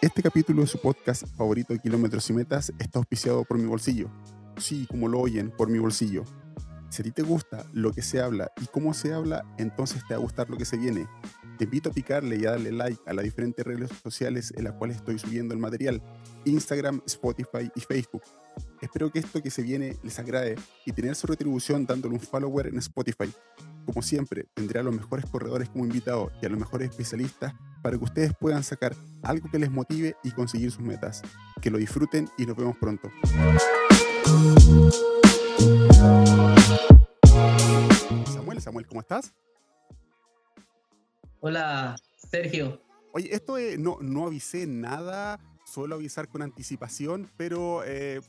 Este capítulo de su podcast favorito Kilómetros y Metas está auspiciado por mi bolsillo. Sí, como lo oyen, por mi bolsillo. Si a ti te gusta lo que se habla y cómo se habla, entonces te va a gustar lo que se viene. Te invito a picarle y a darle like a las diferentes redes sociales en las cuales estoy subiendo el material, Instagram, Spotify y Facebook. Espero que esto que se viene les agrade y tener su retribución dándole un follower en Spotify. Como siempre, tendré a los mejores corredores como invitados y a los mejores especialistas para que ustedes puedan sacar algo que les motive y conseguir sus metas. Que lo disfruten y nos vemos pronto. Samuel, Samuel, ¿cómo estás? Hola, Sergio. Oye, esto no, no avisé nada, suelo avisar con anticipación, pero eh,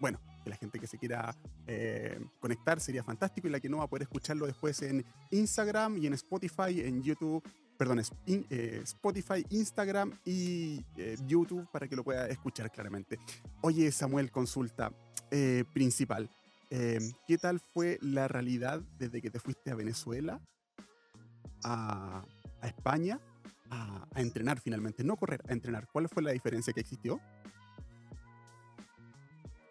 bueno, que la gente que se quiera eh, conectar sería fantástico y la que no va a poder escucharlo después en Instagram y en Spotify, en YouTube, perdón, eh, Spotify, Instagram y eh, YouTube para que lo pueda escuchar claramente. Oye, Samuel, consulta principal. ¿Qué tal fue la realidad desde que te fuiste a Venezuela, a, España, a, a entrenar finalmente? No correr, a entrenar. ¿Cuál fue la diferencia que existió?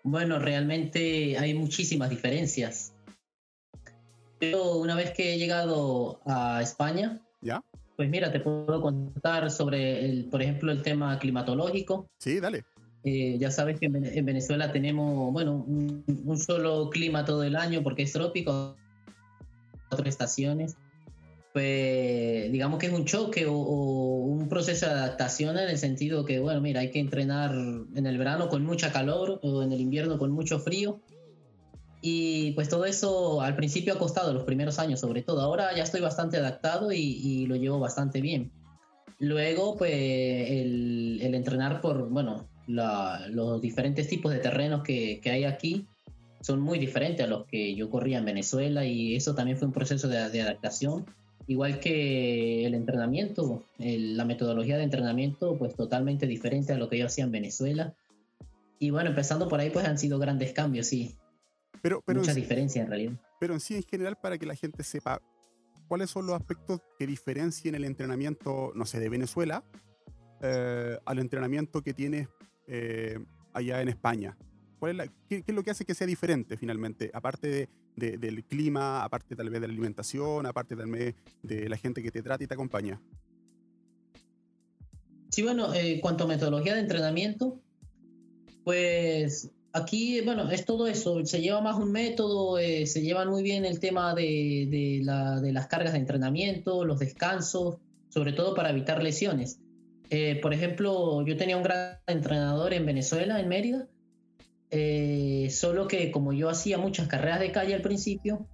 Bueno, realmente hay muchísimas diferencias. Pero una vez que he llegado a España, ¿Ya? Pues mira, te puedo contar sobre, el, por ejemplo, el tema climatológico. Sí, dale. Eh, ya sabes que en Venezuela tenemos, bueno, un, solo clima todo el año porque es trópico, cuatro estaciones pues digamos que es un choque o, un proceso de adaptación en el sentido que, bueno, mira, hay que entrenar en el verano con mucha calor o en el invierno con mucho frío. Y pues todo eso al principio ha costado los primeros años sobre todo. Ahora ya estoy bastante adaptado y, lo llevo bastante bien. Luego, pues el, entrenar por, bueno, los diferentes tipos de terrenos que, que, hay aquí son muy diferentes a los que yo corría en Venezuela y eso también fue un proceso de, de adaptación Igual que el entrenamiento, la metodología de entrenamiento, pues totalmente diferente a lo que yo hacía en Venezuela. Y bueno, empezando por ahí, pues han sido grandes cambios, sí. Pero, pero Mucha diferencia en realidad. Pero en sí, en general, para que la gente sepa cuáles son los aspectos que diferencian el entrenamiento, no sé, de Venezuela eh, al entrenamiento que tienes eh, allá en España. qué, es lo que hace que sea diferente finalmente? Aparte de, del clima, aparte tal vez de la alimentación, aparte tal vez de la gente que te trata y te acompaña? Sí, bueno, en eh, cuanto a metodología de entrenamiento, pues aquí, bueno, es todo eso, se lleva más un método, eh, se lleva muy bien el tema de, de, la, de, las cargas de entrenamiento, los descansos, sobre todo para evitar lesiones. Eh, por ejemplo, yo tenía un gran entrenador en Venezuela, en Mérida, eh, solo que como yo hacía muchas carreras de calle al principio,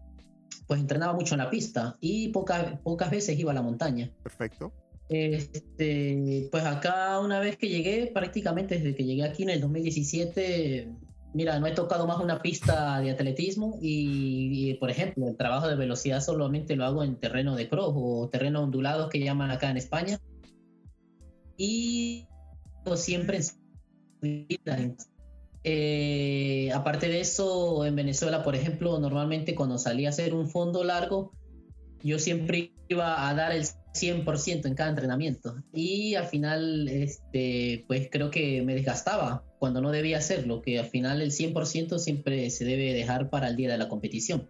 pues entrenaba mucho en la pista y pocas, pocas veces iba a la montaña. Perfecto. Este, pues acá una vez que llegué, prácticamente desde que llegué aquí en el 2017, mira, no he tocado más una pista de atletismo y, por ejemplo, el trabajo de velocidad solamente lo hago en terreno de cross o terreno ondulado que llaman acá en España. Y siempre en eh, aparte de eso, en Venezuela, por ejemplo, normalmente cuando salía a hacer un fondo largo, yo siempre iba a dar el 100% en cada entrenamiento. Y al final, este, pues creo que me desgastaba cuando no debía hacerlo, que al final el 100% siempre se debe dejar para el día de la competición.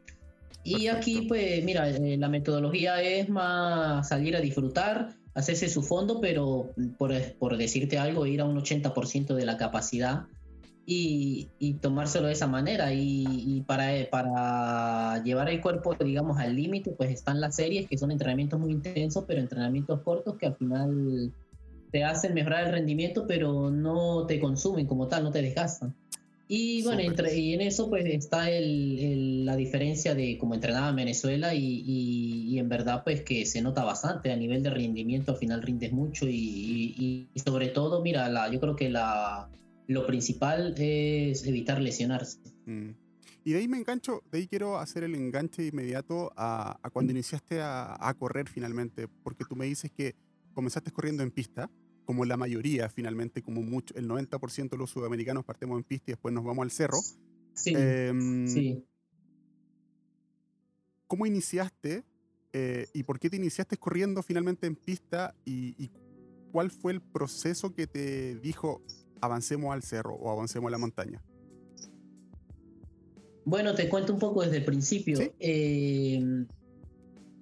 Y aquí, pues mira, eh, la metodología es más salir a disfrutar, hacerse su fondo, pero por, por decirte algo, ir a un 80% de la capacidad y, tomárselo de esa manera. Y, para, para llevar el cuerpo, digamos, al límite, pues están las series que son entrenamientos muy intensos, pero entrenamientos cortos que al final te hacen mejorar el rendimiento, pero no te consumen como tal, no te desgastan. Y bueno, entre, y en eso pues está el, la diferencia de cómo entrenaba en Venezuela y, y, en verdad pues que se nota bastante a nivel de rendimiento, al final rindes mucho y, y sobre todo, mira, la, yo creo que la, lo principal es evitar lesionarse. Mm. Y de ahí me engancho, de ahí quiero hacer el enganche inmediato a, cuando iniciaste a, correr finalmente, porque tú me dices que comenzaste corriendo en pista, como la mayoría finalmente, como mucho, el 90% de los sudamericanos partimos en pista y después nos vamos al cerro. Sí. Em, sí. ¿Cómo iniciaste eh, y por qué te iniciaste corriendo finalmente en pista y, cuál fue el proceso que te dijo avancemos al cerro o avancemos a la montaña. Bueno, te cuento un poco desde el principio. Eh,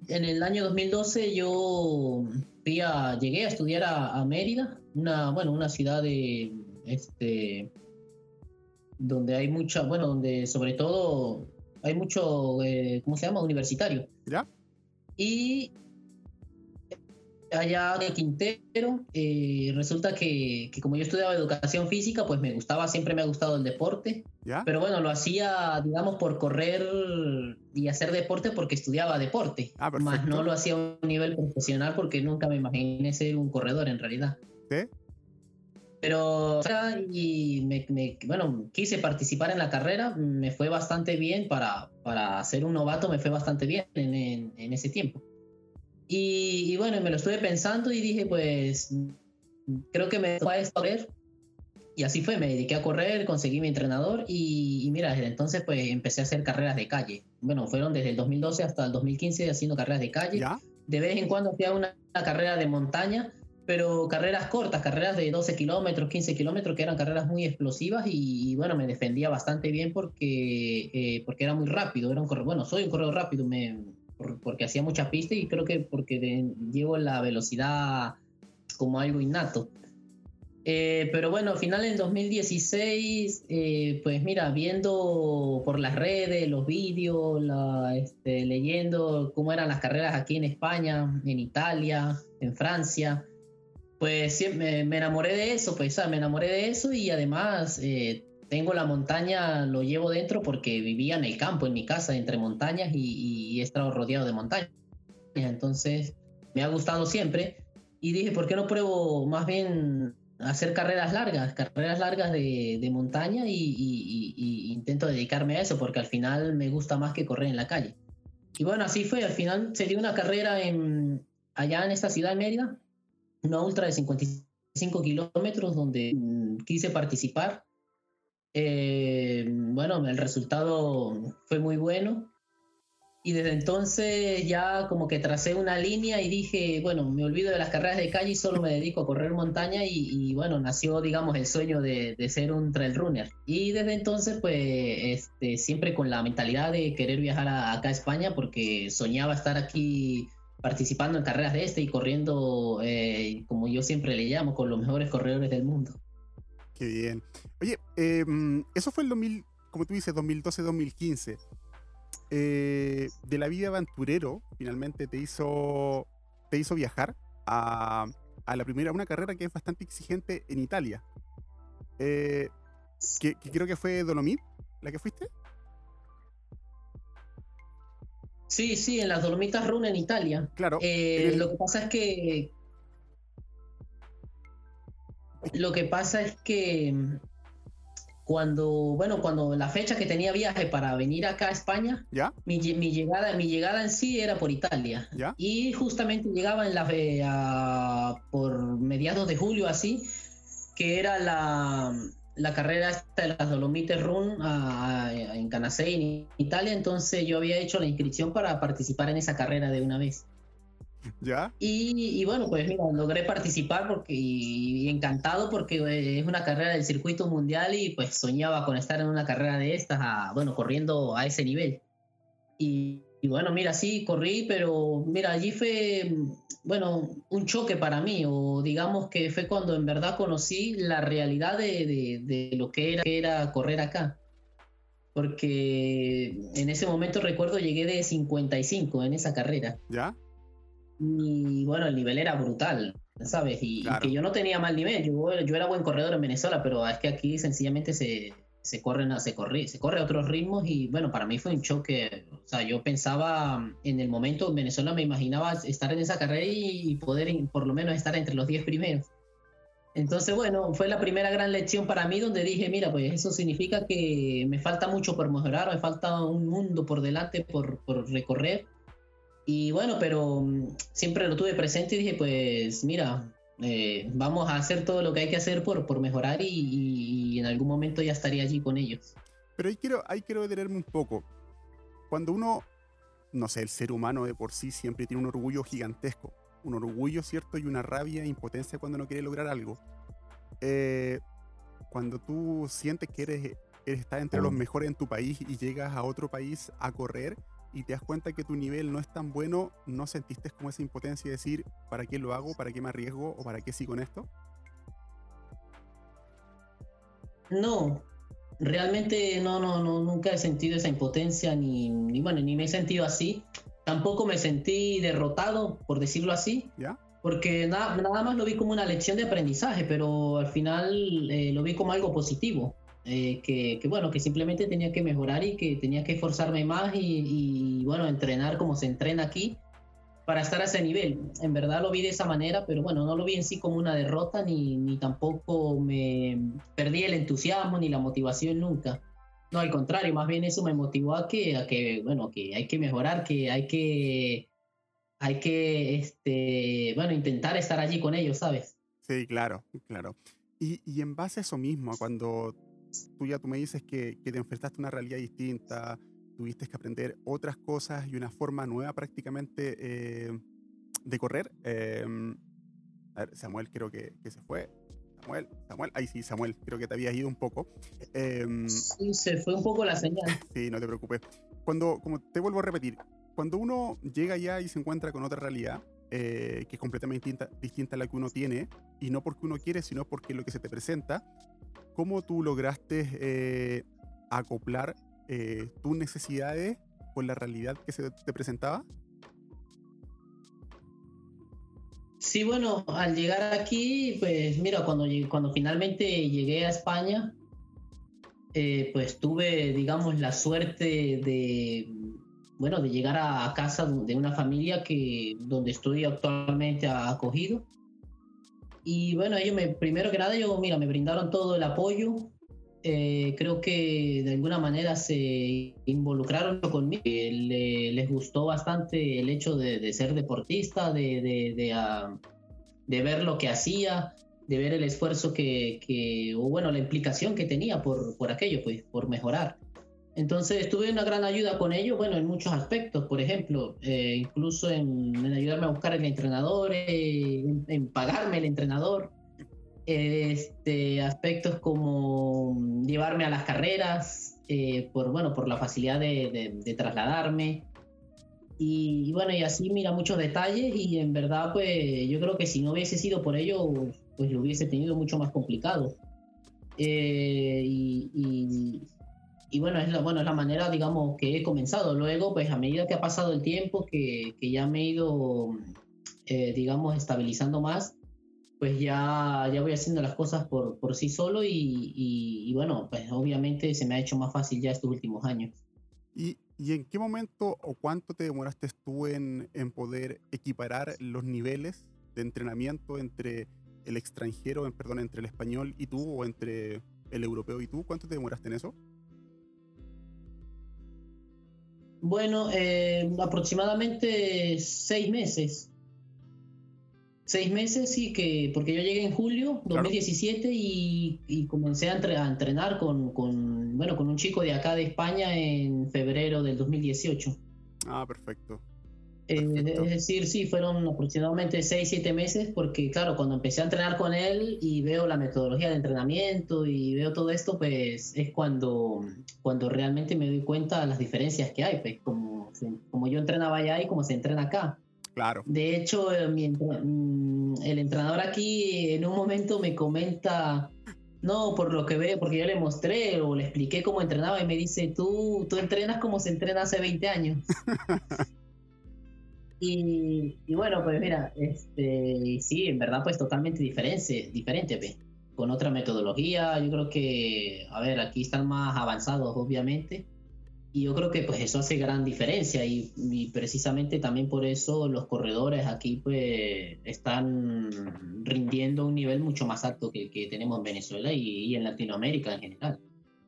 en el año 2012 yo llegué a estudiar a, Mérida, una, bueno, una ciudad de, este, donde hay mucha, bueno, donde sobre todo hay mucho, eh, ¿cómo se llama? Universitario. ¿Ya? Y allá de Quintero, eh, resulta que, como yo estudiaba educación física, pues me gustaba, siempre me ha gustado el deporte. Pero bueno, lo hacía, digamos, por correr y hacer deporte porque estudiaba deporte. Ah, más no lo hacía a un nivel profesional porque nunca me imaginé ser un corredor en realidad. ¿Sí? Pero, y bueno, quise participar en la carrera, me fue bastante bien para, para ser un novato, me fue bastante bien en, en ese tiempo. Y, bueno, me lo estuve pensando y dije, pues, creo que me va a correr. Y así fue, me dediqué a correr, conseguí mi entrenador y, mira, desde entonces pues empecé a hacer carreras de calle. Bueno, fueron desde el 2012 hasta el 2015 haciendo carreras de calle. De vez en cuando hacía una, carrera de montaña, pero carreras cortas, carreras de 12 kilómetros, 15 kilómetros, que eran carreras muy explosivas y, bueno, me defendía bastante bien porque, eh, porque era muy rápido, era un corredor, bueno, soy un corredor rápido, me, porque hacía mucha pista y creo que porque llevo la velocidad como algo innato. Eh, pero bueno, al final en 2016, eh, pues mira, viendo por las redes, los vídeos, este, leyendo cómo eran las carreras aquí en España, en Italia, en Francia, pues me, me enamoré de eso, pues me enamoré de eso y además eh, tengo la montaña, lo llevo dentro porque vivía en el campo, en mi casa, entre montañas y, he estado rodeado de montañas. Entonces, me ha gustado siempre y dije, ¿por qué no pruebo más bien hacer carreras largas, carreras largas de, montaña y, intento dedicarme a eso porque al final me gusta más que correr en la calle. Y bueno, así fue, al final se dio una carrera en, allá en esta ciudad de Mérida, una ultra de 55 kilómetros donde mm, quise participar eh, bueno, el resultado fue muy bueno. Y desde entonces ya como que tracé una línea y dije, bueno, me olvido de las carreras de calle y solo me dedico a correr montaña y, bueno, nació, digamos, el sueño de, ser un trail runner. Y desde entonces, pues, este, siempre con la mentalidad de querer viajar acá a España porque soñaba estar aquí participando en carreras de este y corriendo, eh, como yo siempre le llamo, con los mejores corredores del mundo. Qué bien. Oye, em, eso fue el 2000, como tú dices, 2012-2015. Eh, de la vida aventurero, finalmente te hizo, te hizo viajar a, la primera, una carrera que es bastante exigente en Italia. Eh, que, creo que fue Dolomit, la que fuiste. Sí, sí, en las Dolomitas Run en Italia. Claro. Eh, lo que pasa es que lo que pasa es que mm, cuando, bueno, cuando la fecha que tenía viaje para venir acá a España, ¿Ya? Mi, llegada, mi llegada en sí era por Italia. Y justamente llegaba en la, por mediados de julio así, que era la, la carrera de las Dolomites Run en Canasei, en Italia. Entonces yo había hecho la inscripción para participar en esa carrera de una vez. ¿Ya? Y, bueno, pues mira, logré participar porque, y, encantado porque es una carrera del circuito mundial y pues soñaba con estar en una carrera de estas, bueno, corriendo a ese nivel. Y, bueno, mira, sí, corrí, pero mira, allí fue, bueno, un choque para mí, o digamos que fue cuando en verdad conocí la realidad de, de lo que era, que era correr acá porque en ese momento recuerdo llegué de 55 en esa carrera. ¿Ya? Y bueno, el nivel era brutal, ¿sabes? Y, que yo no tenía mal nivel. Yo, yo, era buen corredor en Venezuela, pero es que aquí sencillamente se, se corren, se corre, se corre a otros ritmos y bueno, para mí fue un choque. O sea, yo pensaba en el momento en Venezuela, me imaginaba estar en esa carrera y poder por lo menos estar entre los 10 primeros. Entonces, bueno, fue la primera gran lección para mí donde dije, mira, pues eso significa que me falta mucho por mejorar, me falta un mundo por delante por, por recorrer y bueno, pero mm, siempre lo tuve presente y dije, pues mira, eh, vamos a hacer todo lo que hay que hacer por, por mejorar y, en algún momento ya estaría allí con ellos. Pero ahí quiero, ahí quiero detenerme un poco. Cuando uno, no sé, el ser humano de por sí siempre tiene un orgullo gigantesco. un orgullo, ¿cierto? Y una rabia, impotencia cuando no quiere lograr algo. Eh, cuando tú sientes que eres, eres estás entre los mejores en tu país y llegas a otro país a correr y te das cuenta que tu nivel no es tan bueno, ¿no sentiste como esa impotencia de decir, ¿para qué lo hago? ¿Para qué me arriesgo? ¿O para qué sigo en esto? No, realmente no, no, no, nunca he sentido esa impotencia, ni, ni, bueno, ni me he sentido así. Tampoco me sentí derrotado, por decirlo así. ¿Ya? Porque nada, nada más lo vi como una lección de aprendizaje, pero al final eh, lo vi como algo positivo. Eh, que, que, bueno, que simplemente tenía que mejorar y que tenía que esforzarme más y, y, bueno, entrenar como se entrena aquí para estar a ese nivel. En verdad lo vi de esa manera, pero bueno, no lo vi en sí como una derrota ni, ni tampoco me perdí el entusiasmo ni la motivación nunca. No, al contrario, más bien eso me motivó a que, a que bueno, que hay que mejorar, que hay que, hay que, este, bueno, intentar estar allí con ellos, ¿sabes? Sí, claro, claro. Y, y en base a eso mismo, cuando tú ya tú me dices que, que te enfrentaste a una realidad distinta, tuviste que aprender otras cosas y una forma nueva prácticamente eh, de correr. Eh, a ver, Samuel creo que, que, se fue. Samuel, Samuel, ahí sí, Samuel, creo que te habías ido un poco. Eh, sí, se fue un poco la señal. Sí, no te preocupes. Cuando, como te vuelvo a repetir, cuando uno llega allá y se encuentra con otra realidad, eh, que es completamente distinta, distinta, a la que uno tiene, y no porque uno quiere, sino porque lo que se te presenta, ¿cómo tú lograste eh, acoplar eh, tus necesidades con la realidad que se te presentaba? Sí, bueno, al llegar aquí, pues mira, cuando, cuando finalmente llegué a España, eh, pues tuve, digamos, la suerte de, bueno, de llegar a casa de una familia que, donde estoy actualmente acogido. Y bueno, ellos me, primero que nada, ellos, mira, me brindaron todo el apoyo, eh, creo que de alguna manera se involucraron conmigo. Le, les gustó bastante el hecho de, de ser deportista, de, de, de, uh, de, ver lo que hacía, de ver el esfuerzo que, que, o bueno, la implicación que tenía por, por aquello, pues, por mejorar. Entonces tuve una gran ayuda con ellos, bueno, en muchos aspectos, por ejemplo, eh, incluso en, en, ayudarme a buscar el entrenador, eh, en, en pagarme el entrenador este, aspectos como llevarme a las carreras, eh, por, bueno, por la facilidad de, de, de trasladarme. Y, y, bueno, y así mira muchos detalles y en verdad pues yo creo que si no hubiese sido por ello, pues lo hubiese tenido mucho más complicado. Eh, y, y, y, bueno, es la, bueno, es la manera, digamos, que he comenzado. Luego, pues a medida que ha pasado el tiempo, que, que ya me he ido, eh, digamos, estabilizando más, pues ya, ya voy haciendo las cosas por, por sí solo y, y, y, bueno, pues obviamente se me ha hecho más fácil ya estos últimos años. ¿Y, y en qué momento o cuánto te demoraste tú en, en poder equiparar los niveles de entrenamiento entre el extranjero, en, perdón, entre el español y tú o entre el europeo y tú? ¿Cuánto te demoraste en eso? Bueno, eh, aproximadamente seis meses seis meses, sí, que porque yo llegué en julio 2017 claro. y, y, comencé a, entre, a entrenar con, con, bueno, con un chico de acá de España en febrero del 2018. Ah, perfecto. Eh, es decir, sí, fueron aproximadamente seis, siete meses porque, claro, cuando empecé a entrenar con él y veo la metodología de entrenamiento y veo todo esto, pues es cuando, cuando realmente me doy cuenta de las diferencias que hay, pues como, como yo entrenaba allá y como se entrena acá. Claro. De hecho, eh, mm, el entrenador aquí en un momento me comenta, no, por lo que veo, porque yo le mostré o le expliqué cómo entrenaba y me dice, tú, tú entrenas como se entrena hace 20 años. y, bueno, pues mira, este, sí, en verdad pues totalmente diferente, diferente, pues, con otra metodología. Yo creo que, a ver, aquí están más avanzados, obviamente y yo creo que pues eso hace gran diferencia y, precisamente también por eso los corredores aquí pues están rindiendo a un nivel mucho más alto que tenemos en Venezuela y, y, en Latinoamérica en general.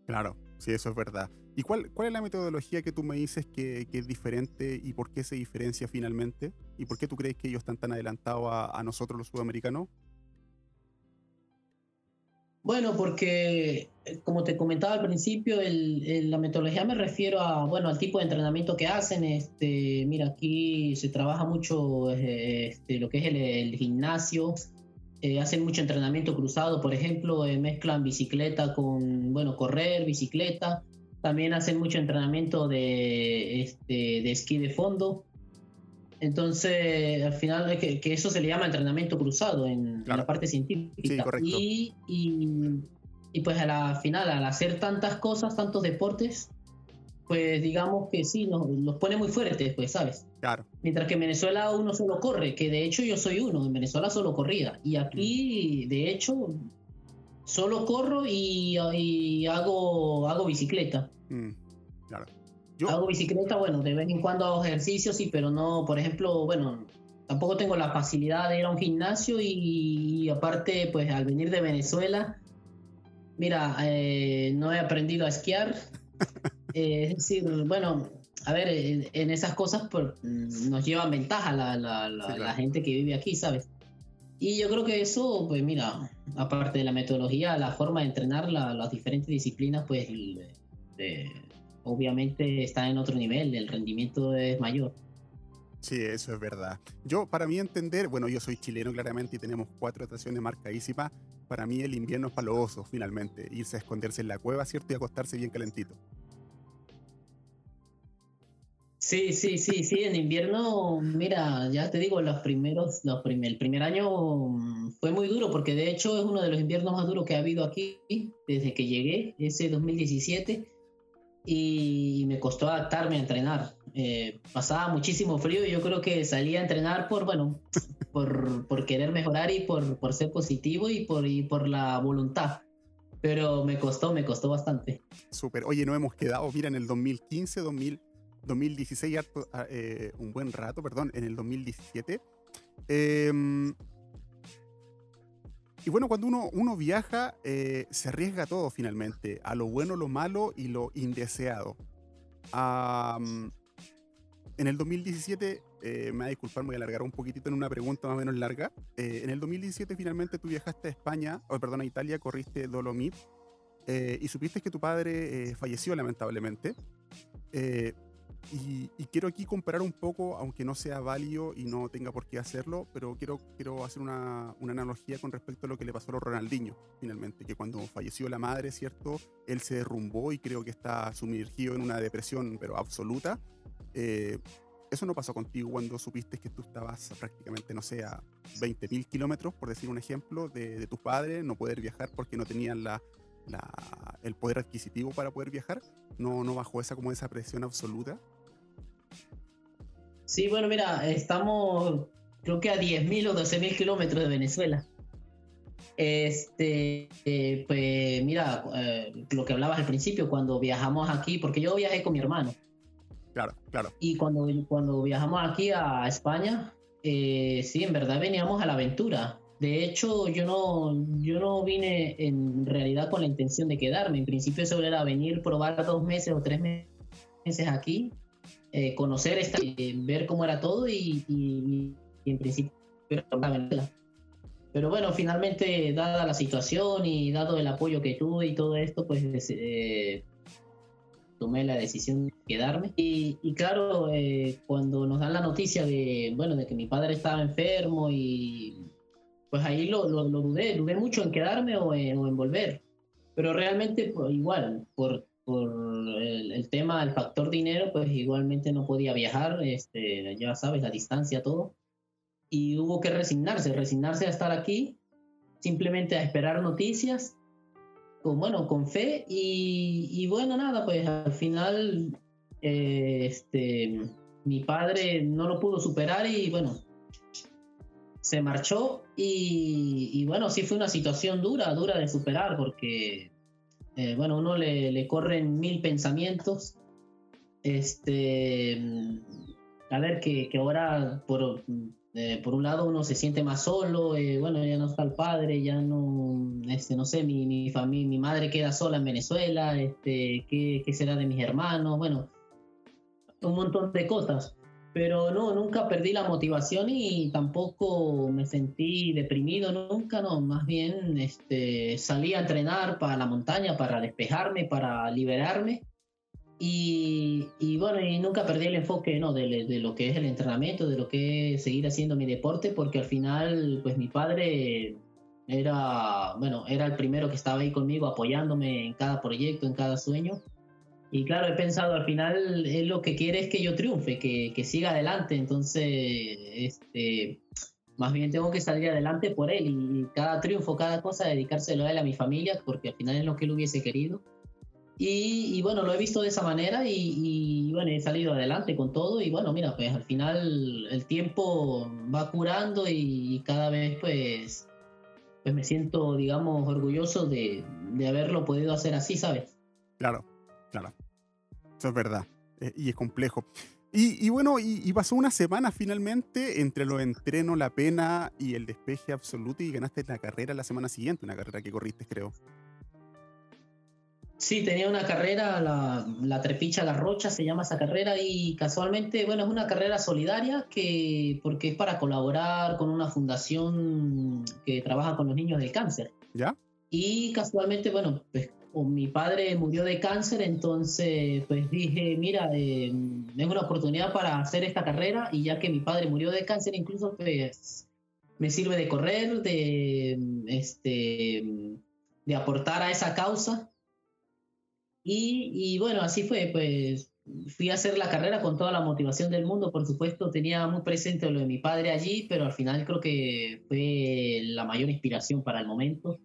Claro, sí, eso es verdad. ¿Y cuál, cuál es la metodología que tú me dices que, que, es diferente y por qué se diferencia finalmente? ¿Y por qué tú crees que ellos están tan adelantados a, nosotros los sudamericanos? Bueno, porque eh, como te comentaba al principio, la metodología me refiero a, bueno, al tipo de entrenamiento que hacen. Este, mira, aquí se trabaja mucho eh, este, lo que es el, gimnasio. Eh, hacen mucho entrenamiento cruzado, por ejemplo, mezclan bicicleta con, bueno, correr, bicicleta. También hacen mucho entrenamiento de, este, de esquí de fondo. Entonces, al final, que, que eso se le llama entrenamiento cruzado en, la parte científica. Sí. Y, y y pues a la final, al hacer tantas cosas, tantos deportes, pues digamos que sí, nos, nos pone muy fuertes, pues, ¿sabes? Claro. Mientras que en Venezuela uno solo corre, que de hecho yo soy uno, en Venezuela solo corría. Y aquí, de hecho, solo corro y, hago, hago bicicleta. Mm, claro. Yo... Hago bicicleta, bueno, de vez en cuando hago ejercicios, sí, pero no, por ejemplo, bueno, tampoco tengo la facilidad de ir a un gimnasio y aparte, pues al venir de Venezuela, Mira, eh, no he aprendido a esquiar. Eh, es decir, bueno, a ver, en, esas cosas pues, nos llevan ventaja la, la, gente que vive aquí, ¿sabes? Y yo creo que eso, pues mira, aparte de la metodología, la forma de entrenar las diferentes disciplinas, pues obviamente está en otro nivel, el rendimiento es mayor. Sí, eso es verdad. Yo, para mí entender, bueno, yo soy chileno claramente y tenemos cuatro estaciones marcadísimas. Para mí el invierno es para los osos, finalmente. Irse a esconderse en la cueva, ¿cierto? Y acostarse bien calentito. Sí, sí, sí, sí, en invierno, mira, ya te digo, los primeros, los el primer año fue muy duro porque de hecho es uno de los inviernos más duros que ha habido aquí desde que llegué, ese 2017 y me costó adaptarme a entrenar. Eh, pasaba muchísimo frío y yo creo que salía a entrenar por, bueno, por, por querer mejorar y por, por ser positivo y por, y por la voluntad. Pero me costó, me costó bastante. Súper. Oye, no hemos quedado, mira, en el 2015, 2000, 2016, eh, un buen rato, perdón, en el 2017. Eh, em, y bueno, cuando uno, uno viaja, eh, se arriesga todo finalmente, a lo bueno, lo malo y lo indeseado. en el 2017, eh, me va a disculpar, me voy a alargar un poquitito en una pregunta más o menos larga. Eh, en el 2017 finalmente tú viajaste a España, o perdón, a Italia, corriste Dolomit y supiste que tu padre falleció lamentablemente. Y, quiero aquí comparar un poco, aunque no sea válido y no tenga por qué hacerlo, pero quiero, quiero hacer una, una, analogía con respecto a lo que le pasó a Ronaldinho, finalmente, que cuando falleció la madre, ¿cierto? Él se derrumbó y creo que está sumergido en una depresión, pero absoluta. Eh, eso no pasó contigo cuando supiste que tú estabas prácticamente, no sé, a 20.000 kilómetros, por decir un ejemplo, de, de tus padres, no poder viajar porque no tenían la, la, el poder adquisitivo para poder viajar. No, no bajó esa como esa presión absoluta. Sí, bueno, mira, estamos creo que a 10.000 o 12.000 kilómetros de Venezuela. Este, eh, pues mira, eh, lo que hablabas al principio, cuando viajamos aquí, porque yo viajé con mi hermano. Claro, claro. Y cuando, cuando viajamos aquí a España, eh, sí, en verdad veníamos a la aventura. De hecho, yo no, yo no vine en realidad con la intención de quedarme. En principio eso era venir, probar dos meses o tres meses aquí eh, conocer, esta, eh, ver cómo era todo y, en principio pero bueno, finalmente, dada la situación y dado el apoyo que tuve y todo esto, pues eh, tomé la decisión de quedarme. Y, claro, cuando nos dan la noticia de, bueno, de que mi padre estaba enfermo y pues ahí lo, lo, dudé, dudé mucho en quedarme o en, o en volver. Pero realmente, pues, igual, por por el, tema, el factor dinero, pues igualmente no podía viajar, este, ya sabes, la distancia, todo. Y hubo que resignarse, resignarse a estar aquí, simplemente a esperar noticias, con, bueno, con fe. Y, bueno, nada, pues al final, eh, este, mi padre no lo pudo superar y bueno, se marchó. Y, y bueno, sí fue una situación dura, dura de superar, porque eh, bueno, uno le, le, corren mil pensamientos. Este, a ver, que, que ahora por, eh, por un lado uno se siente más solo, eh, bueno, ya no está el padre, ya no, este, no sé, mi, mi familia, mi madre queda sola en Venezuela, este, ¿qué, ¿qué será de mis hermanos? Bueno, un montón de cosas. Pero no, nunca perdí la motivación y tampoco me sentí deprimido, nunca, no, más bien este, salí a entrenar para la montaña, para despejarme, para liberarme. Y, y bueno, y nunca perdí el enfoque ¿no? de, de, lo que es el entrenamiento, de lo que es seguir haciendo mi deporte, porque al final, pues mi padre era, bueno, era el primero que estaba ahí conmigo apoyándome en cada proyecto, en cada sueño. Y claro, he pensado, al final él lo que quiere es que yo triunfe, que, que siga adelante. Entonces, este, más bien tengo que salir adelante por él y cada triunfo, cada cosa, dedicárselo a él, a mi familia, porque al final es lo que él hubiese querido. Y, y bueno, lo he visto de esa manera y, y, bueno, he salido adelante con todo y bueno, mira, pues al final el tiempo va curando y cada vez pues, pues me siento, digamos, orgulloso de, de haberlo podido hacer así, ¿sabes? Claro, claro. Eso es verdad. Eh, y es complejo. Y, y bueno, y, y, pasó una semana finalmente entre los entrenos, la pena y el despeje absoluto y ganaste la carrera la semana siguiente, una carrera que corriste, creo. Sí, tenía una carrera, la, la Trepicha La Rocha se llama esa carrera y casualmente, bueno, es una carrera solidaria que porque es para colaborar con una fundación que trabaja con los niños del cáncer. ¿Ya? Y casualmente, bueno, pues mi padre murió de cáncer, entonces pues dije, mira, eh, es una oportunidad para hacer esta carrera y ya que mi padre murió de cáncer, incluso pues me sirve de correr, de, este, de aportar a esa causa. Y, y bueno, así fue, pues fui a hacer la carrera con toda la motivación del mundo, por supuesto tenía muy presente lo de mi padre allí, pero al final creo que fue la mayor inspiración para el momento.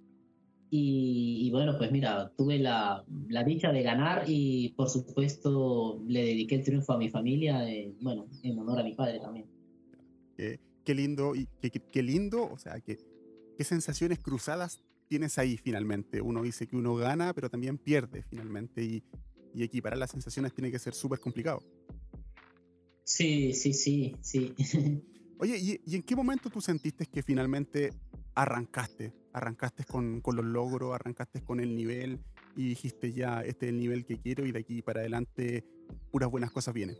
Y, y, bueno, pues mira, tuve la, la, dicha de ganar y por supuesto le dediqué el triunfo a mi familia, eh, bueno, en honor a mi padre también. Eh, qué lindo, y qué, qué, qué, lindo, o sea, qué, qué sensaciones cruzadas tienes ahí finalmente. Uno dice que uno gana, pero también pierde finalmente y, y equiparar las sensaciones tiene que ser súper complicado. Sí, sí, sí, sí. Oye, ¿y, ¿y en qué momento tú sentiste que finalmente arrancaste? Arrancaste con, con, los logros, arrancaste con el nivel y dijiste ya, este es el nivel que quiero y de aquí para adelante puras buenas cosas vienen?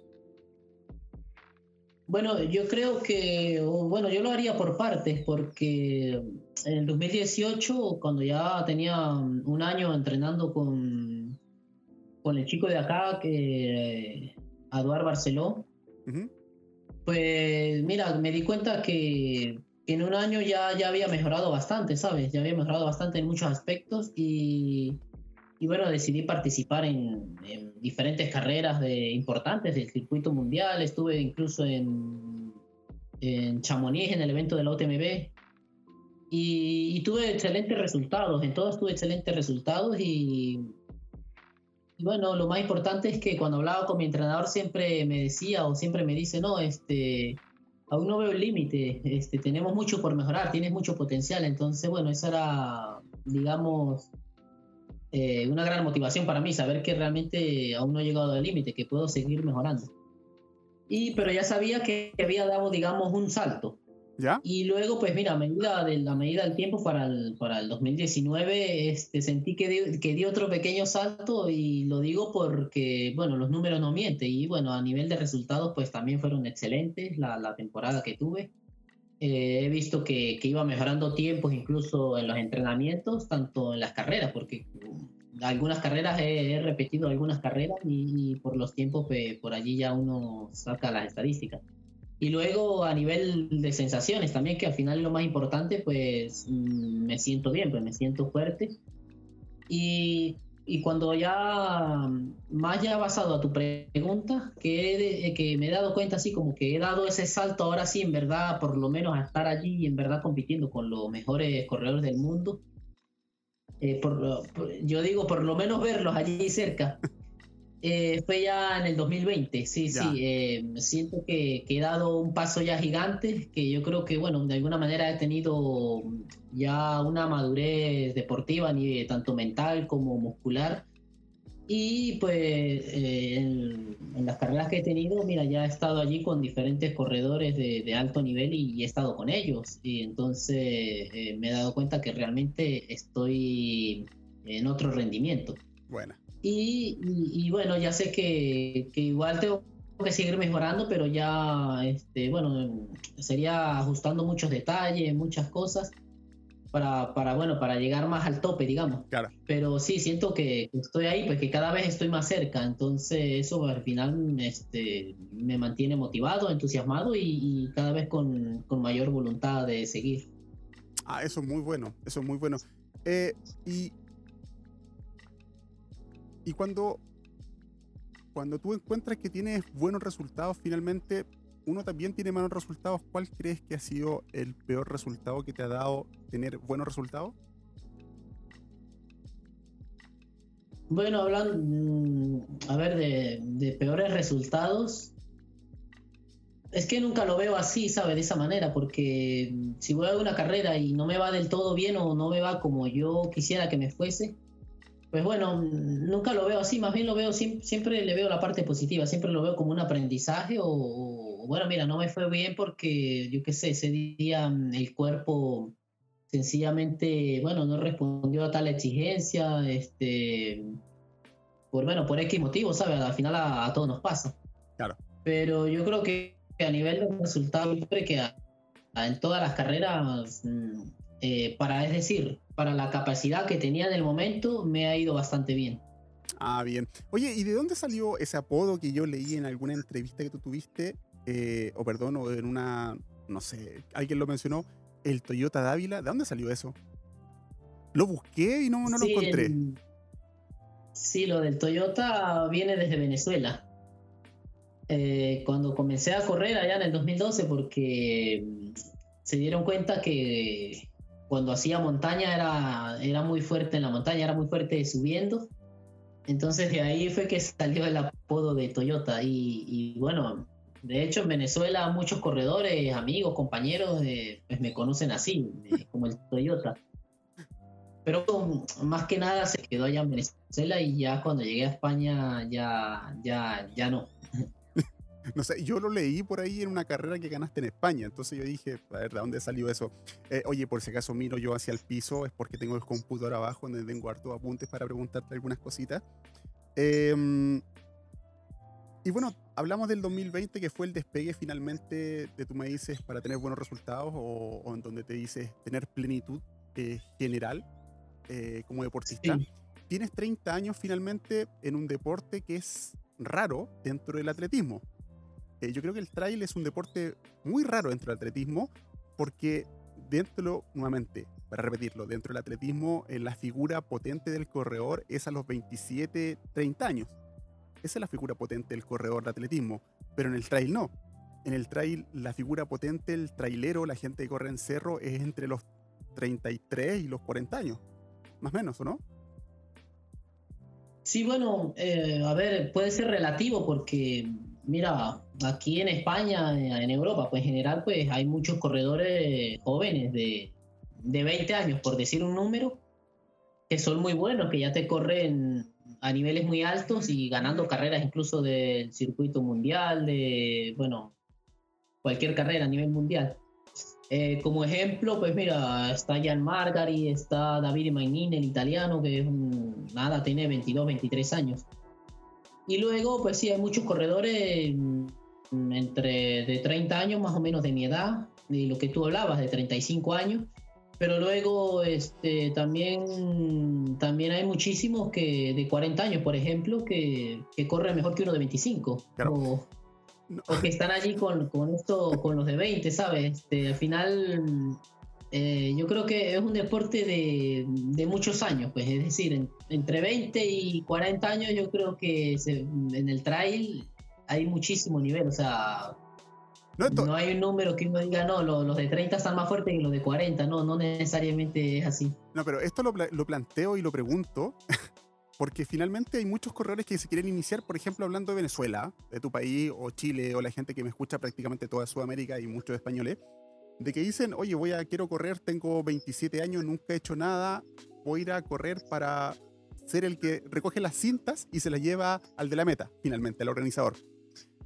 Bueno, yo creo que, bueno, yo lo haría por partes, porque en el 2018, cuando ya tenía un año entrenando con, con el chico de acá, que Eduard Barceló, uh -huh. pues mira, me di cuenta que en un año ya, ya había mejorado bastante, ¿sabes? Ya había mejorado bastante en muchos aspectos y, y bueno, decidí participar en, en, diferentes carreras de, importantes del circuito mundial. Estuve incluso en, en Chamonix, en el evento de la OTMB. Y, y, tuve excelentes resultados, en todas tuve excelentes resultados y, y, bueno, lo más importante es que cuando hablaba con mi entrenador siempre me decía o siempre me dice, no, este, aún no veo el límite, este, tenemos mucho por mejorar, tienes mucho potencial, entonces bueno, esa era, digamos, eh, una gran motivación para mí, saber que realmente aún no he llegado al límite, que puedo seguir mejorando. Y, pero ya sabía que había dado, digamos, un salto. ¿Ya? Y luego, pues mira, a medida, de, la medida del tiempo para el, para el 2019, este, sentí que di, que di otro pequeño salto y lo digo porque, bueno, los números no mienten y bueno, a nivel de resultados, pues también fueron excelentes la, la temporada que tuve. Eh, he visto que, que, iba mejorando tiempos incluso en los entrenamientos, tanto en las carreras, porque algunas carreras he, he repetido algunas carreras y, y por los tiempos, pues, por allí ya uno saca las estadísticas. Y luego a nivel de sensaciones también, que al final lo más importante, pues me siento bien, pues me siento fuerte. Y, y cuando ya, más ya basado a tu pregunta, que, he, que me he dado cuenta así como que he dado ese salto ahora sí, en verdad, por lo menos a estar allí y en verdad compitiendo con los mejores corredores del mundo. Eh, por, por, yo digo, por lo menos verlos allí cerca. Eh, fue ya en el 2020, sí, ya. sí. Eh, siento que, que, he dado un paso ya gigante, que yo creo que, bueno, de alguna manera he tenido ya una madurez deportiva, ni tanto mental como muscular. Y pues eh, en, en, las carreras que he tenido, mira, ya he estado allí con diferentes corredores de, de alto nivel y, y, he estado con ellos. Y entonces eh, me he dado cuenta que realmente estoy en otro rendimiento. Bueno. Y, y, y, bueno, ya sé que, que, igual tengo que seguir mejorando, pero ya, este, bueno, sería ajustando muchos detalles, muchas cosas para, para, bueno, para llegar más al tope, digamos. Claro. Pero sí, siento que estoy ahí, pues que cada vez estoy más cerca, entonces eso al final este, me mantiene motivado, entusiasmado y, cada vez con, con, mayor voluntad de seguir. Ah, eso es muy bueno, eso es muy bueno. Eh, y, y cuando, cuando tú encuentras que tienes buenos resultados, finalmente uno también tiene malos resultados. ¿Cuál crees que ha sido el peor resultado que te ha dado tener buenos resultados? Bueno, hablando, mm, a ver, de, peores resultados, es que nunca lo veo así, ¿sabes? De esa manera, porque mm, si voy a una carrera y no me va del todo bien o no me va como yo quisiera que me fuese, pues bueno, nunca lo veo así, más bien lo veo, siempre, le veo la parte positiva, siempre lo veo como un aprendizaje o, bueno, mira, no me fue bien porque, yo qué sé, ese día mm, el cuerpo sencillamente, bueno, no respondió a tal exigencia, este, por, bueno, por X motivo, ¿sabes? Al final a, todos nos pasa. Claro. Pero yo creo que a nivel de resultados, siempre que en todas las carreras, mm, eh, para, es decir, para la capacidad que tenía en el momento, me ha ido bastante bien. Ah, bien. Oye, ¿y de dónde salió ese apodo que yo leí en alguna entrevista que tú tuviste? Eh, o perdón, o en una, no sé, alguien lo mencionó, el Toyota Dávila. ¿De dónde salió eso? Lo busqué y no, no lo encontré. sí, lo del Toyota viene desde Venezuela. Eh, cuando comencé a correr allá en el 2012, porque se dieron cuenta que cuando hacía montaña era, era muy fuerte en la montaña, era muy fuerte subiendo. Entonces de ahí fue que salió el apodo de Toyota. Y, bueno, de hecho en Venezuela muchos corredores, amigos, compañeros, eh, pues me conocen así, eh, como el Toyota. Pero más que nada se quedó allá en Venezuela y ya cuando llegué a España ya, ya, ya no. No sé, yo lo leí por ahí en una carrera que ganaste en España, entonces yo dije, a ver, ¿de dónde salió eso? Eh, oye, por si acaso miro yo hacia el piso, es porque tengo el computador abajo donde tengo hartos apuntes para preguntarte algunas cositas. Em, y bueno, hablamos del 2020 que fue el despegue finalmente de, tú me dices, para tener buenos resultados o, en donde te dices tener plenitud eh, general eh, como deportista. Tienes 30 años finalmente en un deporte que es raro dentro del atletismo. Eh, yo creo que el trail es un deporte muy raro dentro del atletismo porque dentro, nuevamente, para repetirlo, dentro del atletismo eh, la figura potente del corredor es a los 27, 30 años. Esa es la figura potente del corredor de atletismo, pero en el trail no. En el trail la figura potente, el trailero, la gente que corre en cerro es entre los 33 y los 40 años, más o menos, ¿o no? Sí, bueno, eh, a ver, puede ser relativo porque Mira, aquí en España, en Europa, pues en general, pues hay muchos corredores jóvenes de, de 20 años, por decir un número, que son muy buenos, que ya te corren a niveles muy altos y ganando carreras incluso del circuito mundial, de, bueno, cualquier carrera a nivel mundial. Eh, como ejemplo, pues mira, está Jan Margari, está David Magnini, el italiano, que es un, nada, tiene 22, 23 años. Y luego, pues sí, hay muchos corredores mm, entre de 30 años más o menos de mi edad, de lo que tú hablabas, de 35 años. Pero luego este, también, también hay muchísimos que de 40 años, por ejemplo, que, que corren mejor que uno de 25. O, que están allí con, con, esto, con los de 20, ¿sabes? Este, al final eh, yo creo que es un deporte de, de muchos años, pues es decir, entre 20 y 40 años yo creo que en el trail hay muchísimo nivel, o sea, no, hay un número que uno diga, no, los, de 30 están más fuertes que los de 40, no, no necesariamente es así. No, pero esto lo, lo planteo y lo pregunto. Porque finalmente hay muchos corredores que se quieren iniciar, por ejemplo, hablando de Venezuela, de tu país, o Chile, o la gente que me escucha prácticamente toda Sudamérica y muchos españoles, de que dicen, oye, voy a, quiero correr, tengo 27 años, nunca he hecho nada, voy a ir a correr para ser el que recoge las cintas y se las lleva al de la meta, finalmente, al organizador.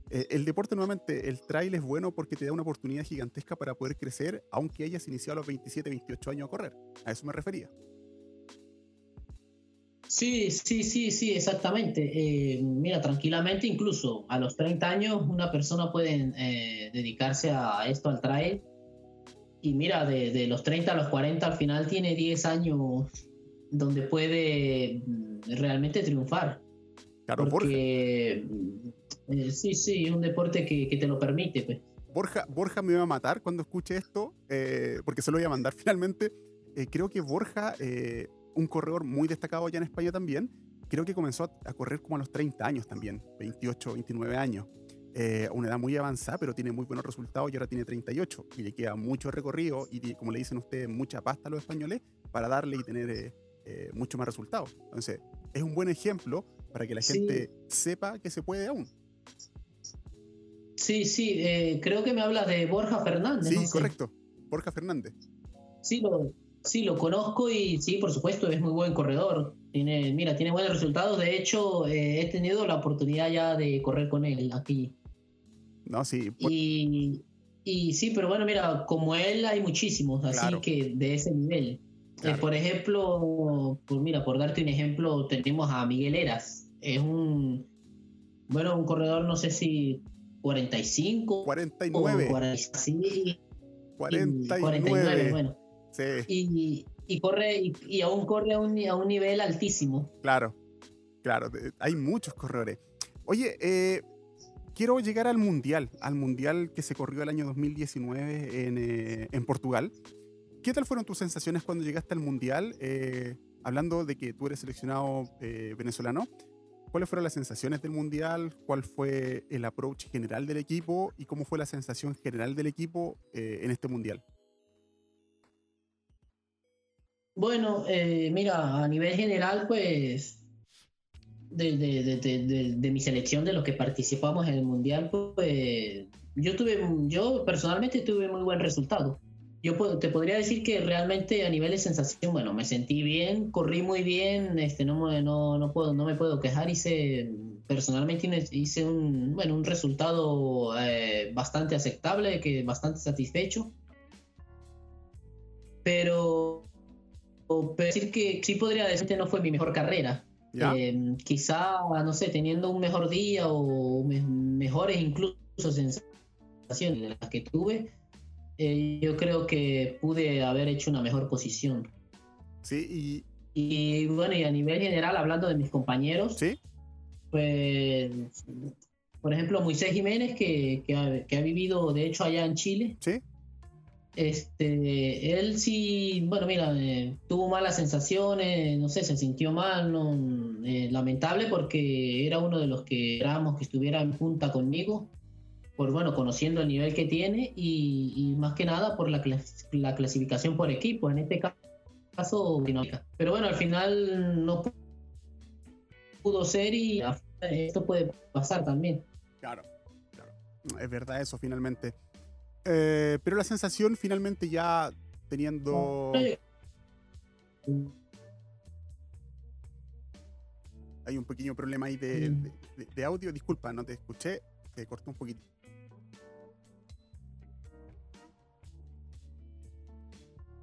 Eh, el deporte, nuevamente, el trail es bueno porque te da una oportunidad gigantesca para poder crecer, aunque hayas iniciado a los 27, 28 años a correr. A eso me refería. Sí, sí, sí, sí, exactamente. Eh, mira, tranquilamente, incluso a los 30 años, una persona puede eh, dedicarse a esto, al trail. Y mira, de, los 30 a los 40, al final tiene 10 años donde puede mm, realmente triunfar. Claro, porque eh, sí, sí, es un deporte que, te lo permite. Pues. Borja, Borja me va a matar cuando escuche esto, porque se lo voy a mandar finalmente. creo que Borja un corredor muy destacado allá en España también. Creo que comenzó a, correr como a los 30 años también, 28, 29 años. Eh, una edad muy avanzada, pero tiene muy buenos resultados y ahora tiene 38 y le queda mucho recorrido y, como le dicen ustedes, mucha pasta a los españoles para darle y tener eh, eh, mucho más resultados. Entonces, es un buen ejemplo para que la gente sepa que se puede aún. Sí, sí, eh, creo que me hablas de Borja Fernández. Sí, correcto, Borja Fernández. Sí, lo, Sí, lo conozco y sí, por supuesto, es muy buen corredor. Tiene, mira, tiene buenos resultados. De hecho, eh, he tenido la oportunidad ya de correr con él aquí. No, sí. Y, y, sí, pero bueno, mira, como él hay muchísimos, así que de ese nivel. Eh, por ejemplo, pues mira, por darte un ejemplo, tenemos a Miguel Eras. Es un, bueno, un corredor, no sé si 45. 49. 49. 49, bueno. Y, corre, y, aún corre a un, a un nivel altísimo. Claro, claro, hay muchos corredores. Oye, eh, quiero llegar al Mundial, al Mundial que se corrió el año 2019 en, eh, en Portugal. ¿Qué tal fueron tus sensaciones cuando llegaste al Mundial? Eh, hablando de que tú eres seleccionado venezolano, ¿cuáles fueron las sensaciones del Mundial? ¿Cuál fue el approach general del equipo? ¿Y cómo fue la sensación general del equipo en este Mundial? Bueno, eh, mira, a nivel general, pues, de, mi selección, de los que participamos en el Mundial, pues, yo tuve, yo personalmente tuve muy buen resultado. Yo te podría decir que realmente a nivel de sensación, bueno, me sentí bien, corrí muy bien, este, no, no, no, puedo, no me puedo quejar, hice, personalmente hice un, bueno, un resultado eh, bastante aceptable, que bastante satisfecho. Pero decir que sí podría decir que no fue mi mejor carrera. Eh, quizá, no sé, teniendo un mejor día o mejores incluso sensaciones de las que tuve, eh, yo creo que pude haber hecho una mejor posición. Sí, y... y bueno, y a nivel general, hablando de mis compañeros, ¿Sí? pues, por ejemplo, Moisés Jiménez, que, que, ha, que ha vivido, de hecho, allá en Chile. Sí este, él sí, bueno, mira, eh, tuvo malas sensaciones, no sé, se sintió mal, eh, lamentable porque era uno de los que esperábamos que estuviera en punta conmigo, por bueno, conociendo el nivel que tiene y, más que nada por la, la, clasificación por equipo, en este caso, pero bueno, al final no pudo ser y esto puede pasar también. Claro, claro, es verdad eso finalmente. Eh, pero la sensación finalmente ya teniendo... Hay un pequeño problema ahí de, mm. audio. Disculpa, no te escuché. Se cortó un poquito.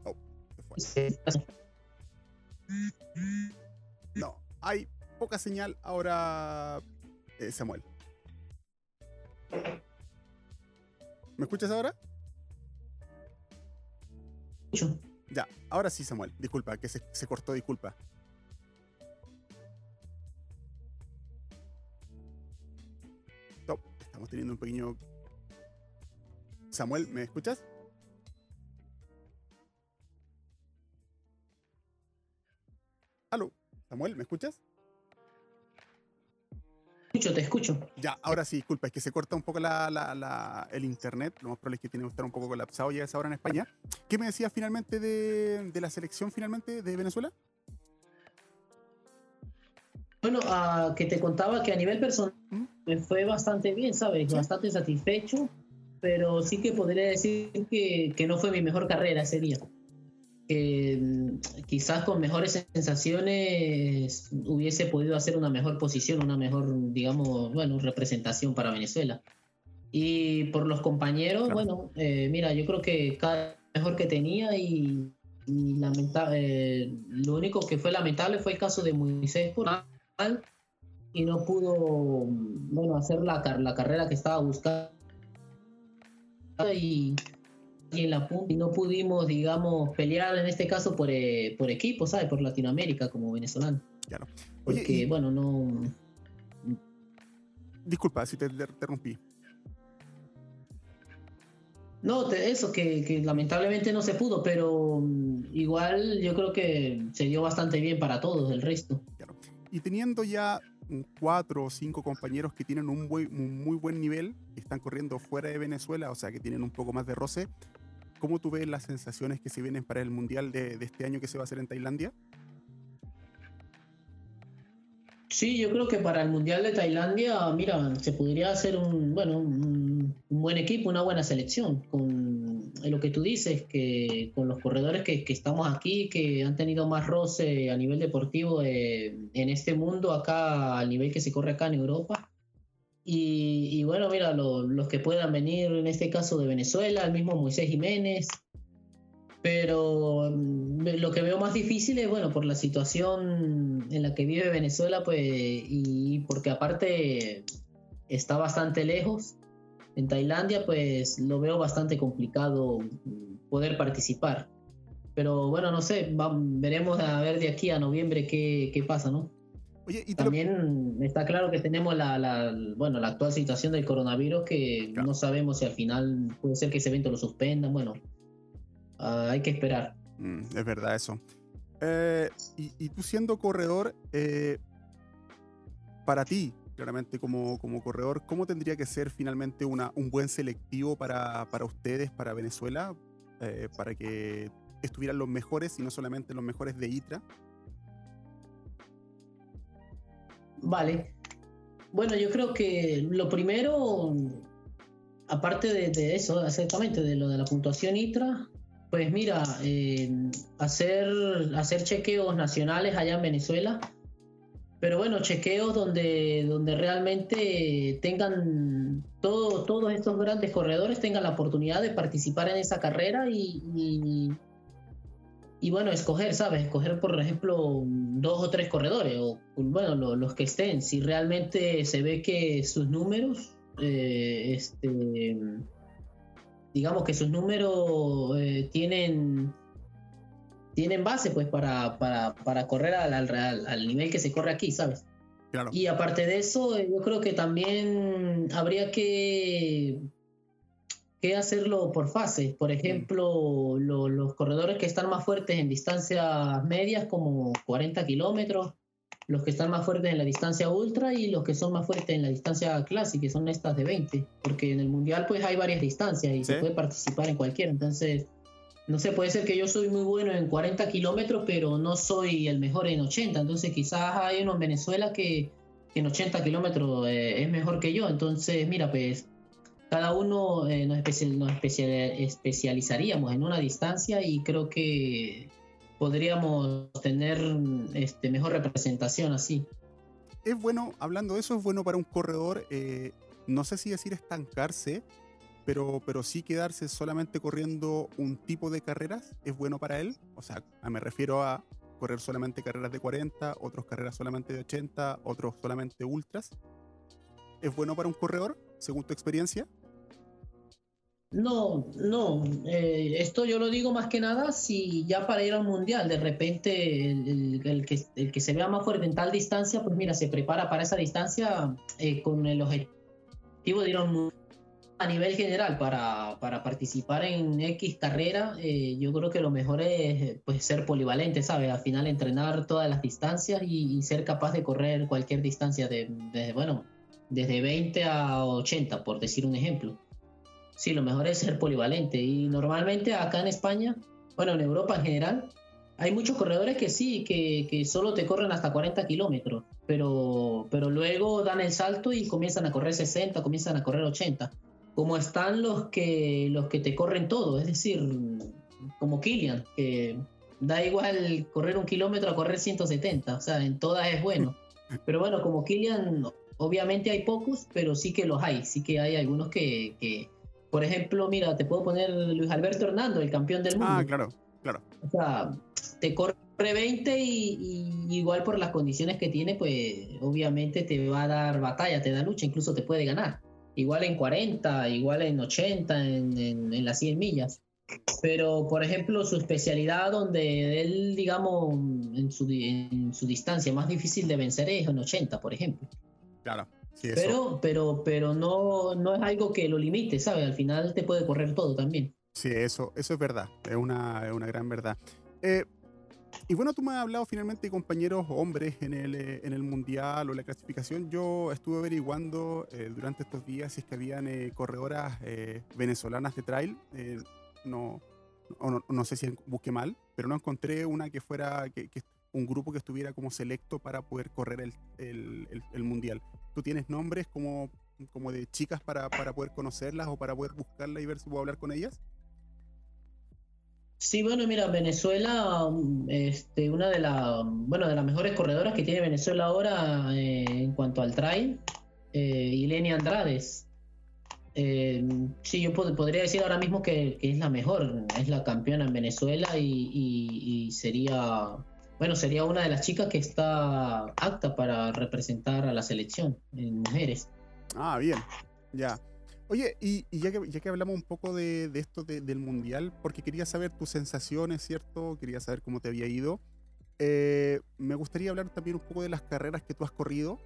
Oh, no, hay poca señal ahora, eh, Samuel. ¿Me escuchas ahora? Ya, ahora sí, Samuel. Disculpa, que se, cortó, disculpa. estamos teniendo un pequeño... Samuel, ¿me escuchas? Aló, Samuel, ¿me escuchas? Escucho, te escucho. Ya, ahora sí, disculpa, es que se corta un poco la, el internet, lo más probable es que tiene que estar un poco colapsado ya a esa hora en España. ¿Qué me decías finalmente de, la selección finalmente de Venezuela? Bueno, uh, que te contaba que a nivel personal ¿Mm? me fue bastante bien, ¿sabes? Bastante satisfecho, pero sí que podría decir que, que no fue mi mejor carrera ese día que quizás con mejores sensaciones hubiese podido hacer una mejor posición, una mejor, digamos, bueno, representación para Venezuela. Y por los compañeros, bueno, eh, mira, yo creo que cada mejor que tenía y, y lamentable, lo único que fue lamentable fue el caso de Moisés y no pudo bueno hacer la, la carrera que estaba buscando y, en la punta y no pudimos digamos pelear en este caso por, eh, por equipo sabes por Latinoamérica como venezolano. Claro porque bueno no disculpa si te interrumpí. No, eso, que, lamentablemente no se pudo, pero mm, igual yo creo que se dio bastante bien para todos el resto. Y teniendo ya cuatro o cinco compañeros que tienen un, muy buen nivel, que están corriendo fuera de Venezuela, o sea, que tienen un poco más de roce, ¿cómo tú ves las sensaciones que se vienen para el Mundial de, de este año que se va a hacer en Tailandia? Sí, yo creo que para el Mundial de Tailandia, mira, se podría hacer un, bueno, un, buen equipo, una buena selección, con lo que tú dices, que con los corredores que, estamos aquí, que han tenido más roce a nivel deportivo eh, en este mundo, acá, al nivel que se corre acá en Europa. Y, bueno, mira, los que puedan venir, en este caso de Venezuela, el mismo Moisés Jiménez, pero mm, lo que veo más difícil es, bueno, por la situación en la que vive Venezuela, pues, y porque aparte está bastante lejos. En Tailandia, pues, lo veo bastante complicado poder participar. Pero bueno, no sé, veremos a ver de aquí a noviembre qué, qué pasa, ¿no? Oye, y También está claro que tenemos la, la, bueno, la actual situación del coronavirus que no sabemos si al final puede ser que ese evento lo suspendan. Bueno, Ah, hay que esperar. Mm, es verdad eso. Eh, y, tú siendo corredor, eh, para ti, claramente como, como corredor, ¿cómo tendría que ser finalmente una, un buen selectivo para, para ustedes, para Venezuela, eh, para que estuvieran los mejores y no solamente los mejores de ITRA? Vale. Bueno, yo creo que lo primero, aparte de, de eso, exactamente, de lo de la puntuación ITRA, pues mira, eh, hacer, hacer chequeos nacionales allá en Venezuela, pero bueno, chequeos donde, donde realmente tengan todo, todos estos grandes corredores tengan la oportunidad de participar en esa carrera y, y, bueno, escoger, ¿sabes? Escoger, por ejemplo, dos o tres corredores, o bueno, los que estén, si realmente se ve que sus números, eh, este digamos que sus números eh, tienen tienen base pues para, para, correr al, al, nivel que se corre aquí, ¿sabes? Y aparte de eso, eh, yo creo que también habría que, que hacerlo por fases. Por ejemplo, los corredores que están más fuertes en distancias medias, como 40 kilómetros, los que están más fuertes en la distancia ultra y los que son más fuertes en la distancia clásica, que son estas de 20, porque en el mundial pues hay varias distancias y se puede participar en cualquiera, entonces no sé, puede ser que yo soy muy bueno en 40 kilómetros, pero no soy el mejor en 80, entonces quizás hay uno en Venezuela que, en 80 kilómetros eh, es mejor que yo, entonces mira pues cada uno eh, nos, especializaríamos en una distancia y creo que podríamos tener este, mejor representación así. Es bueno, hablando de eso, es bueno para un corredor, eh, no sé si decir estancarse, pero, pero sí quedarse solamente corriendo un tipo de carreras, es bueno para él. O sea, me refiero a correr solamente carreras de 40, otros carreras solamente de 80, otros solamente ultras. ¿Es bueno para un corredor, según tu experiencia? No, no, eh, esto yo lo digo más que nada si ya para ir al mundial, de repente el, que, el que se vea más fuerte en tal distancia, pues mira, se prepara para esa distancia eh, con el objetivo de ir a un a nivel general para, para participar en X carrera, eh, yo creo que lo mejor es pues, ser polivalente, ¿sabes? Al final entrenar todas las distancias y, ser capaz de correr cualquier distancia de, de, bueno, desde 20 a 80, por decir un ejemplo. Sí, lo mejor es ser polivalente. Y normalmente acá en España, bueno, en Europa en general, hay muchos corredores que sí, que, que solo te corren hasta 40 kilómetros, pero, pero luego dan el salto y comienzan a correr 60, comienzan a correr 80. Como están los que, los que te corren todo, es decir, como Kilian, que da igual correr un kilómetro a correr 170, o sea, en todas es bueno. Pero bueno, como Kilian, obviamente hay pocos, pero sí que los hay, sí que hay algunos que, que por ejemplo, mira, te puedo poner Luis Alberto Hernando, el campeón del ah, mundo. Ah, claro. Claro. O sea, te corre 20 y, igual por las condiciones que tiene, pues obviamente te va a dar batalla, te da lucha, incluso te puede ganar. Igual en 40, igual en 80, en, en las 100 millas. Pero, por ejemplo, su especialidad donde él, digamos, en su, en su distancia más difícil de vencer es en 80, por ejemplo. Claro. Pero, pero, pero no, no es algo que lo limite, ¿sabes? Al final te puede correr todo también. Sí, eso, eso es verdad, es una, es una gran verdad. Eh, y bueno, tú me has hablado finalmente de compañeros hombres en el, eh, en el mundial o la clasificación. Yo estuve averiguando eh, durante estos días si es que habían corredoras venezolanas de trail. no, no, no, sé si busqué mal, pero no encontré una que fuera que, un grupo que estuviera como selecto para poder correr el, el, mundial. ¿Tú tienes nombres como, como de chicas para, para poder conocerlas o para poder buscarlas y ver si puedo hablar con ellas? Sí, bueno, mira, Venezuela, este, una de las, bueno, de las mejores corredoras que tiene Venezuela ahora eh, en cuanto al trail, eh, Ilenia Andrades. Eh, sí, yo podría decir ahora mismo que, es la mejor, es la campeona en Venezuela y, sería, bueno, sería una de las chicas que está apta para representar a la selección en mujeres. Ah, bien, ya. Oye, y, ya, que, ya que hablamos un poco de, esto del Mundial, porque quería saber tus sensaciones, ¿cierto? Quería saber cómo te había ido. Eh, me gustaría hablar también un poco de las carreras que tú has corrido,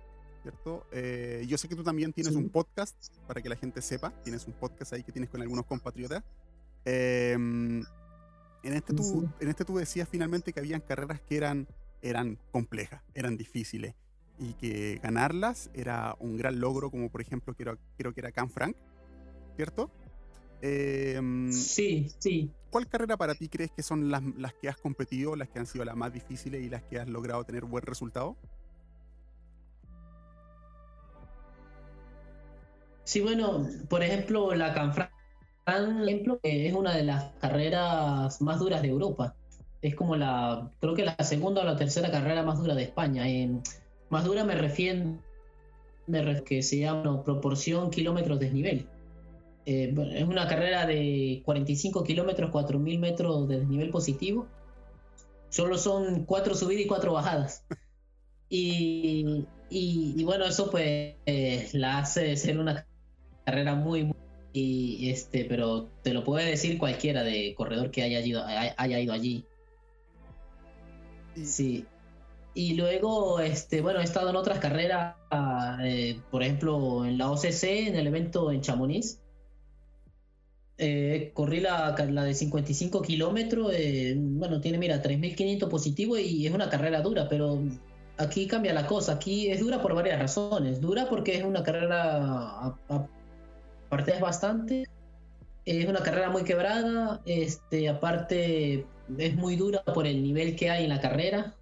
¿cierto? Eh, yo sé que tú también tienes un podcast, para que la gente sepa, tienes un podcast ahí que tienes con algunos compatriotas. Em, en, este tú, en este tú decías finalmente que habían carreras que eran, eran complejas, eran difíciles y que ganarlas era un gran logro, como por ejemplo creo, creo que era Can Frank, ¿cierto? Em, sí, sí. ¿Cuál carrera para ti crees que son las, las, que has competido, las que han sido las más difíciles y las que has logrado tener buen resultado? Sí, bueno, por ejemplo, la Canfranc ejemplo, es una de las carreras más duras de Europa. Es como la, creo que la segunda o la tercera carrera más dura de España. más dura me refiero, me que se llama proporción kilómetros desnivel. Eh, es una carrera de 45 kilómetros, 4.000 metros de desnivel positivo. Solo son cuatro subidas y cuatro bajadas. Y, y, bueno, eso pues eh, la hace ser una carrera muy, muy y este, pero te lo puede decir cualquiera de corredor que haya ido, haya ido allí. Sí. Y luego, este, bueno, he estado en otras carreras, eh, por ejemplo, en la OCC, en el evento en Chamonix, eh, corrí la, la, de 55 kilómetros, eh, bueno, tiene, mira, 3.500 positivos y es una carrera dura, pero aquí cambia la cosa, aquí es dura por varias razones, dura porque es una carrera, es bastante, es una carrera muy quebrada, este, aparte es muy dura por el nivel que hay en la carrera,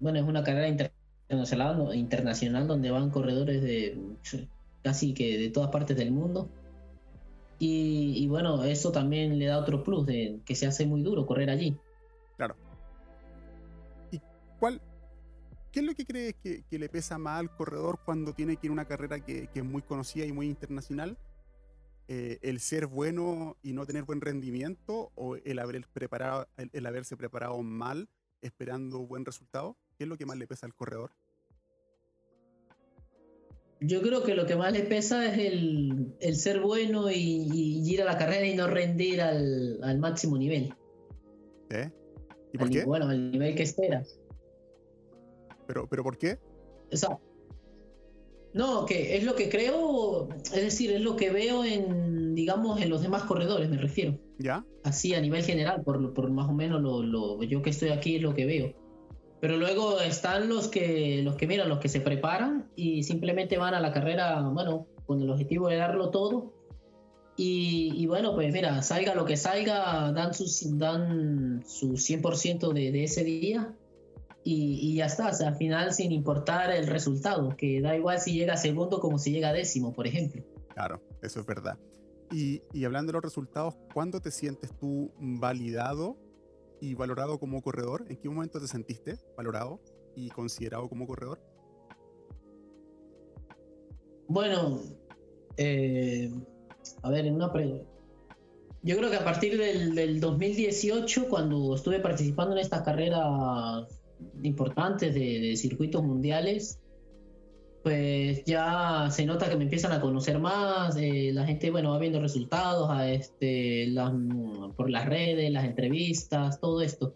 bueno, es una carrera internacional, donde van corredores de casi que de todas partes del mundo. Y, bueno, eso también le da otro plus de que se hace muy duro correr allí. Claro. ¿Y cuál, qué es lo que crees que, le pesa más al corredor cuando tiene que ir a una carrera que, es muy conocida y muy internacional? Eh, ¿El ser bueno y no tener buen rendimiento o el, haber preparado, el haberse preparado mal esperando buen resultado? ¿Qué es lo que más le pesa al corredor? Yo creo que lo que más le pesa es el, ser bueno y, ir a la carrera y no rendir al, máximo nivel. ¿Eh? ¿Y por qué? Bueno, al nivel que esperas. ¿Pero, ¿Pero por qué? Exacto. No, que es lo que creo, es decir, es lo que veo en, digamos, en los demás corredores, me refiero. ¿Ya? Así a nivel general, por, por más o menos lo, lo, yo que estoy aquí es lo que veo. Pero luego están los que, los que miran, los que se preparan y simplemente van a la carrera, bueno, con el objetivo de darlo todo. Y, bueno, pues mira, salga lo que salga, dan su, dan su 100% de, de ese día y, ya está. O sea, al final, sin importar el resultado, que da igual si llega segundo como si llega décimo, por ejemplo. Claro, eso es verdad. Y, y hablando de los resultados, ¿cuándo te sientes tú validado y valorado como corredor? ¿En qué momento te sentiste valorado y considerado como corredor? Bueno, eh, a ver, en una Yo creo que a partir del, del 2018, cuando estuve participando en estas carreras importantes de, de circuitos mundiales, pues ya se nota que me empiezan a conocer más, eh, la gente, bueno, va viendo resultados a este, las, por las redes, las entrevistas, todo esto.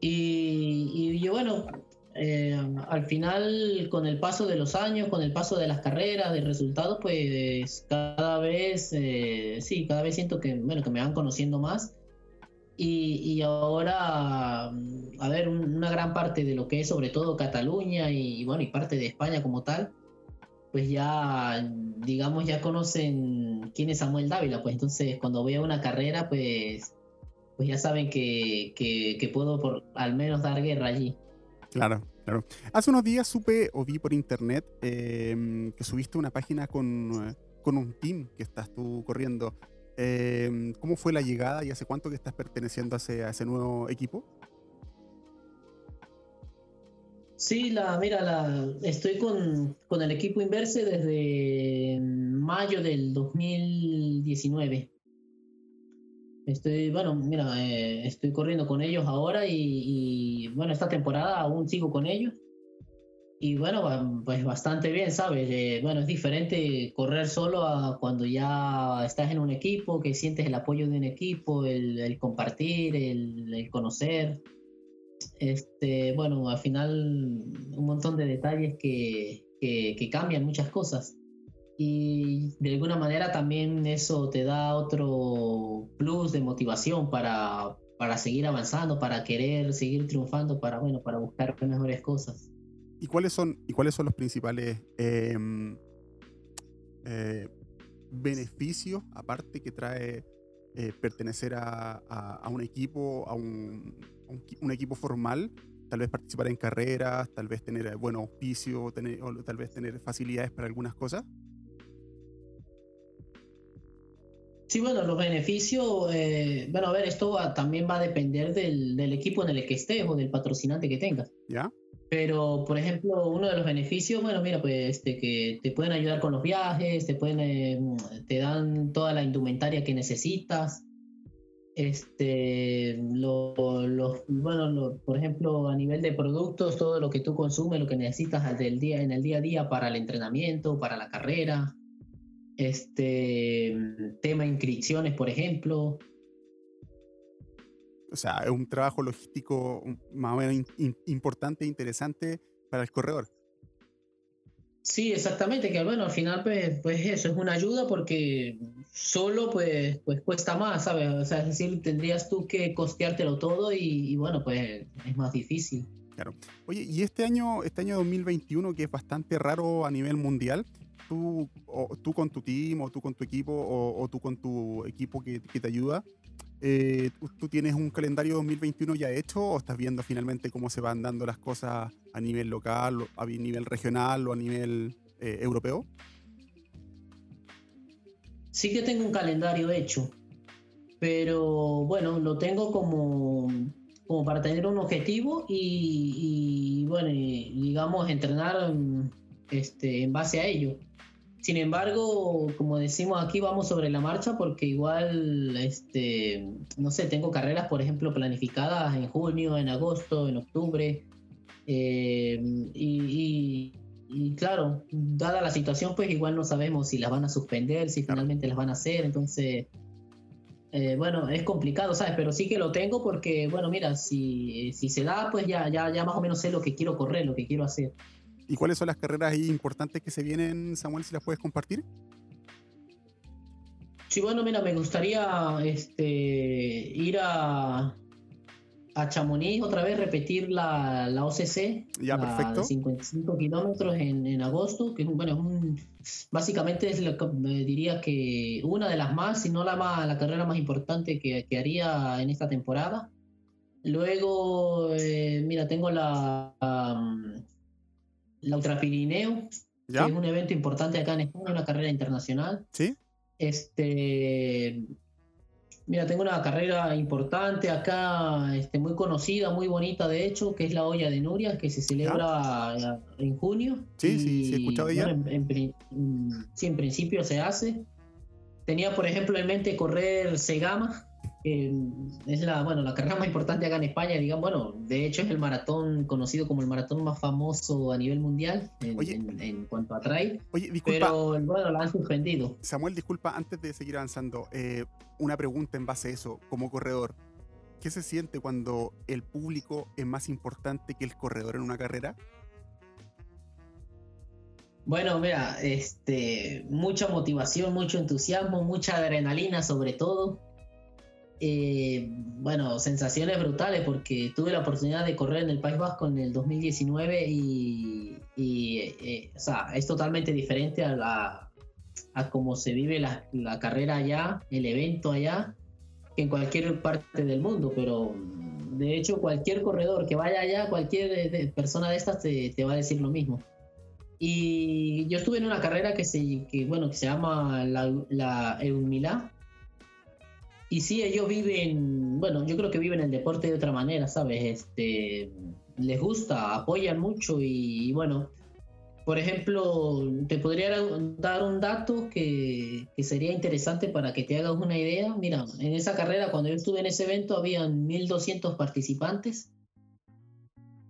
Y, y yo, bueno, eh, al final, con el paso de los años, con el paso de las carreras, de resultados, pues cada vez, eh, sí, cada vez siento que, bueno, que me van conociendo más. Y, y, ahora, a ver, una gran parte de lo que es sobre todo Cataluña y, bueno, y parte de España como tal, pues ya, digamos, ya conocen quién es Samuel Dávila, pues entonces cuando veo una carrera, pues, pues ya saben que, que, que puedo por, al menos dar guerra allí. Claro, claro. Hace unos días supe o vi por internet eh, que subiste una página con, con un team que estás tú corriendo. Eh, ¿Cómo fue la llegada y hace cuánto que estás perteneciendo a ese, a ese nuevo equipo? Sí, la, mira, la, estoy con, con el equipo Inverse desde mayo del 2019. Estoy, bueno, mira, eh, estoy corriendo con ellos ahora y, y, bueno, esta temporada aún sigo con ellos. Y bueno, pues bastante bien, ¿sabes? Eh, bueno, es diferente correr solo a cuando ya estás en un equipo, que sientes el apoyo de un equipo, el, el compartir, el, el, conocer. Este, bueno, al final un montón de detalles que, que, que cambian muchas cosas. Y de alguna manera también eso te da otro plus de motivación para, para seguir avanzando, para querer seguir triunfando, para, bueno, para buscar mejores cosas. ¿Y cuáles son, y cuáles son los principales eh, eh, beneficios, aparte que trae eh, pertenecer a, a, a, un equipo, a un, un, un, equipo formal? Tal vez participar en carreras, tal vez tener buen auspicio, tener, o tal vez tener facilidades para algunas cosas. Sí, bueno, los beneficios, eh, bueno, a ver, esto va, también va a depender del, del, equipo en el que estés o del patrocinante que tengas. ¿Ya? Pero, por ejemplo, uno de los beneficios, bueno, mira, pues este, que te pueden ayudar con los viajes, te pueden, eh, te dan toda la indumentaria que necesitas. Este, lo, lo, bueno, por ejemplo, a nivel de productos, todo lo que tú consumes, lo que necesitas del día, en el día a día para el entrenamiento, para la carrera este tema inscripciones, por ejemplo. O sea, es un trabajo logístico más o menos in, importante e interesante para el corredor. Sí, exactamente, que bueno, al final pues, pues eso es una ayuda porque solo pues, pues cuesta más, ¿sabes? O sea, es decir, tendrías tú que costeártelo todo y, y bueno, pues es más difícil. Claro. Oye, y este año, este año 2021 que es bastante raro a nivel mundial, tú, o, tú con tu team, o tú con tu equipo, o, o tú con tu equipo que, que te ayuda, eh, ¿tú tienes un calendario 2021 ya hecho o estás viendo finalmente cómo se van dando las cosas a nivel local, a nivel regional o a nivel eh, europeo? Sí que tengo un calendario hecho, pero bueno, lo tengo como, como para tener un objetivo y, y bueno, digamos, entrenar este, en base a ello. Sin embargo, como decimos aquí, vamos sobre la marcha porque igual, este, no sé, tengo carreras, por ejemplo, planificadas en junio, en agosto, en octubre. Eh, y, y, y, claro, dada la situación, pues igual no sabemos si las van a suspender, si finalmente las van a hacer. Entonces, eh, bueno, es complicado, ¿sabes? Pero sí que lo tengo porque, bueno, mira, si, si se da, pues ya, ya, ya más o menos sé lo que quiero correr, lo que quiero hacer. ¿Y cuáles son las carreras importantes que se vienen, Samuel, si las puedes compartir? Sí, bueno, mira, me gustaría este, ir a, a Chamonix otra vez, repetir la, la OCC. Ya, la perfecto. De 55 kilómetros en, en, agosto, que bueno, es un, básicamente es lo que me diría que una de las más, si no la, más, la carrera más importante que, que haría en esta temporada. Luego, eh, mira, tengo la, um, la Ultra Pirineo, ¿Ya? que es un evento importante acá en España, una carrera internacional. Sí. Este, mira, tengo una carrera importante acá, este, muy conocida, muy bonita de hecho, que es la olla de Nuria, que se celebra ¿Ya? en junio. Sí, y, sí, sí, he escuchado. Bueno, en, en, sí, en principio se hace. tenía, por ejemplo, en mente correr Segama, es la, bueno, la carrera más importante acá en España, digamos, bueno, de hecho es el maratón conocido como el maratón más famoso a nivel mundial en, cuanto a trail. Oye, disculpa. Pero bueno, la han suspendido. Samuel, disculpa, antes de seguir avanzando, eh, una pregunta en base a eso, como corredor. ¿Qué se siente cuando el público es más importante que el corredor en una carrera? Bueno, mira, este, mucha motivación, mucho entusiasmo, mucha adrenalina sobre todo. Eh, bueno, sensaciones brutales porque tuve la oportunidad de correr en el País Vasco en el 2019 y, eh, o sea, es totalmente diferente a, cómo se vive la, carrera allá, el evento allá, que en cualquier parte del mundo, pero de hecho cualquier corredor que vaya allá, cualquier persona de estas te, te va a decir lo mismo. Y yo estuve en una carrera que se, que, bueno, que se llama la, la Eumilá. Y sí, ellos viven, bueno, yo creo que viven el deporte de otra manera, ¿sabes? Este, les gusta, apoyan mucho y, bueno, por ejemplo, te podría dar un dato que, que, sería interesante para que te hagas una idea. Mira, en esa carrera, cuando yo estuve en ese evento, habían 1.200 participantes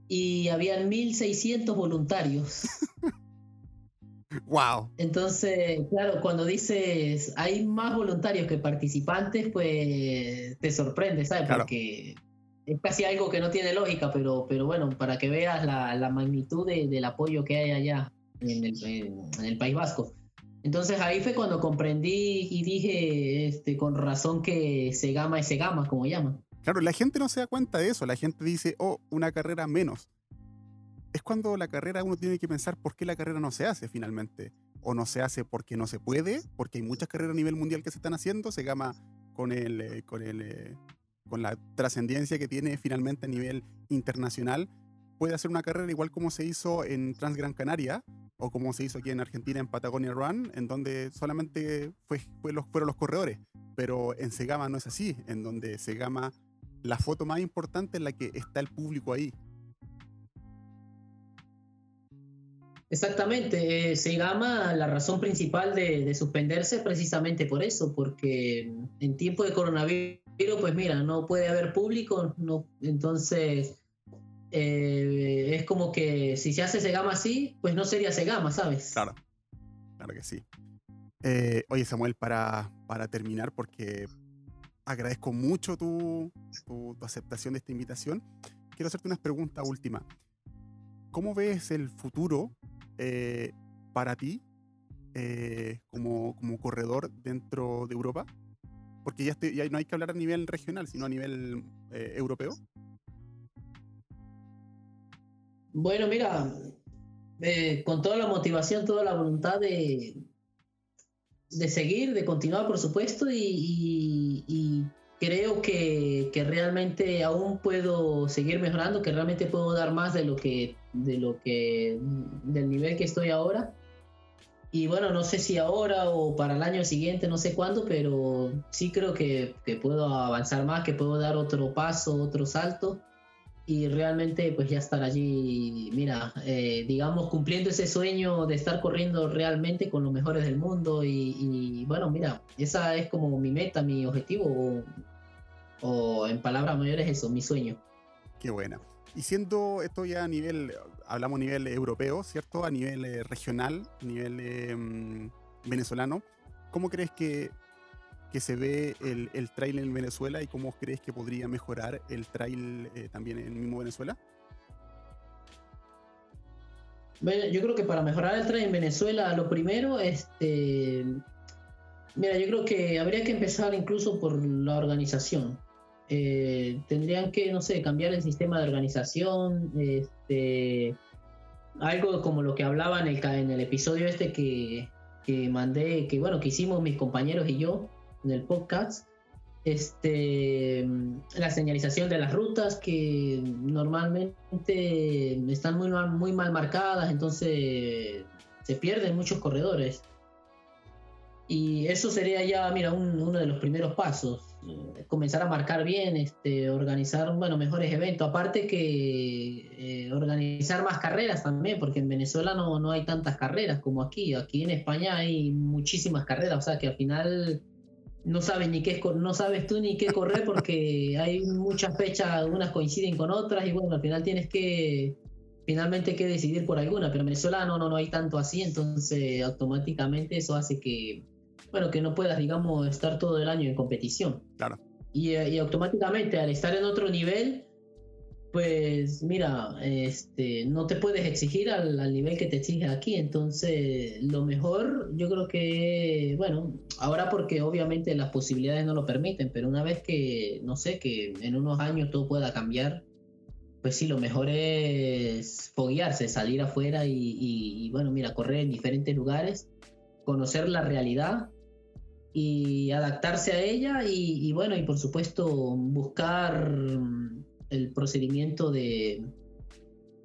y habían 1.600 voluntarios. Wow. Entonces, claro, cuando dices hay más voluntarios que participantes, pues te sorprende, ¿sabes? Porque es casi algo que no tiene lógica, pero, pero bueno, para que veas la, magnitud del apoyo que hay allá en el, País Vasco. Entonces ahí fue cuando comprendí y dije, este, con razón que se gama y se gama, como llaman. Claro, la gente no se da cuenta de eso, la gente dice, oh, una carrera menos es cuando la carrera uno tiene que pensar por qué la carrera no se hace finalmente. O no se hace porque no se puede, porque hay muchas carreras a nivel mundial que se están haciendo, se gama con, el, eh, con, el, eh, con la trascendencia que tiene finalmente a nivel internacional. Puede hacer una carrera igual como se hizo en Transgran Canaria o como se hizo aquí en Argentina en Patagonia Run, en donde solamente fue, fueron los corredores. Pero en Segama no es así, en donde Segama, la foto más importante es la que está el público ahí Exactamente, eh, la razón principal de, suspenderse precisamente por eso, porque en tiempo de coronavirus, pues mira, no puede haber público, no, entonces eh, es como que si se hace Segama así, pues no sería Segama, ¿sabes? Claro, claro que sí. Eh, oye Samuel, para, para terminar, porque agradezco mucho tu, tu, aceptación de esta invitación, quiero hacerte unas preguntas últimas. ¿Cómo ves el futuro eh, para ti eh, como, como, corredor dentro de Europa? Porque ya, no hay que hablar a nivel regional, sino a nivel eh, europeo. Bueno, mira, con toda la motivación, toda la voluntad de, de seguir, de continuar, por supuesto, y creo que, que, realmente aún puedo seguir mejorando, que realmente puedo dar más de lo que, de lo que, del nivel que estoy ahora. Y bueno, no sé si ahora o para el año siguiente, no sé cuándo, pero sí creo que, que puedo avanzar más, que puedo dar otro paso, otro salto y realmente pues ya estar allí, mira, eh, digamos cumpliendo ese sueño de estar corriendo realmente con los mejores del mundo y, y bueno, mira, esa es como mi meta, mi objetivo, o en palabras mayores eso, mi sueño. Qué buena. Y siendo esto ya a nivel, hablamos a nivel europeo, ¿cierto? A nivel eh, regional, a nivel em, venezolano, ¿cómo crees que, que se ve el, el, trail en Venezuela y cómo crees que podría mejorar el trail eh, también en el mismo Venezuela? Bueno, yo creo que para mejorar el trail en Venezuela, lo primero, este, mira, yo creo que habría que empezar incluso por la organización. Eh, tendrían que, no sé, cambiar el sistema de organización, este, algo como lo que hablaba en el, en el episodio este que, que mandé, que bueno, que hicimos mis compañeros y yo en el podcast, este, la señalización de las rutas que normalmente están muy, muy mal marcadas, entonces se pierden muchos corredores. Y eso sería ya, mira, uno de los primeros pasos. Eh, comenzar a marcar bien, este, organizar, bueno, mejores eventos. Aparte que eh, organizar más carreras también, porque en Venezuela no, no hay tantas carreras como aquí. Aquí en España hay muchísimas carreras, o sea que al final no sabes ni qué no sabes tú ni qué correr porque hay muchas fechas, unas coinciden con otras y bueno, al final tienes que finalmente que decidir por alguna, pero en Venezuela no, no, no hay tanto así, entonces automáticamente eso hace que, bueno, que no puedas, digamos, estar todo el año en competición. Claro. Y, y automáticamente al estar en otro nivel, pues mira, este, no te puedes exigir al, al, nivel que te exige aquí, entonces lo mejor yo creo que, bueno, ahora porque obviamente las posibilidades no lo permiten, pero una vez que, no sé, que en unos años todo pueda cambiar, pues sí, lo mejor es foguearse, salir afuera y, y, bueno, mira, correr en diferentes lugares, conocer la realidad y adaptarse a ella y, y bueno, y por supuesto buscar el procedimiento de,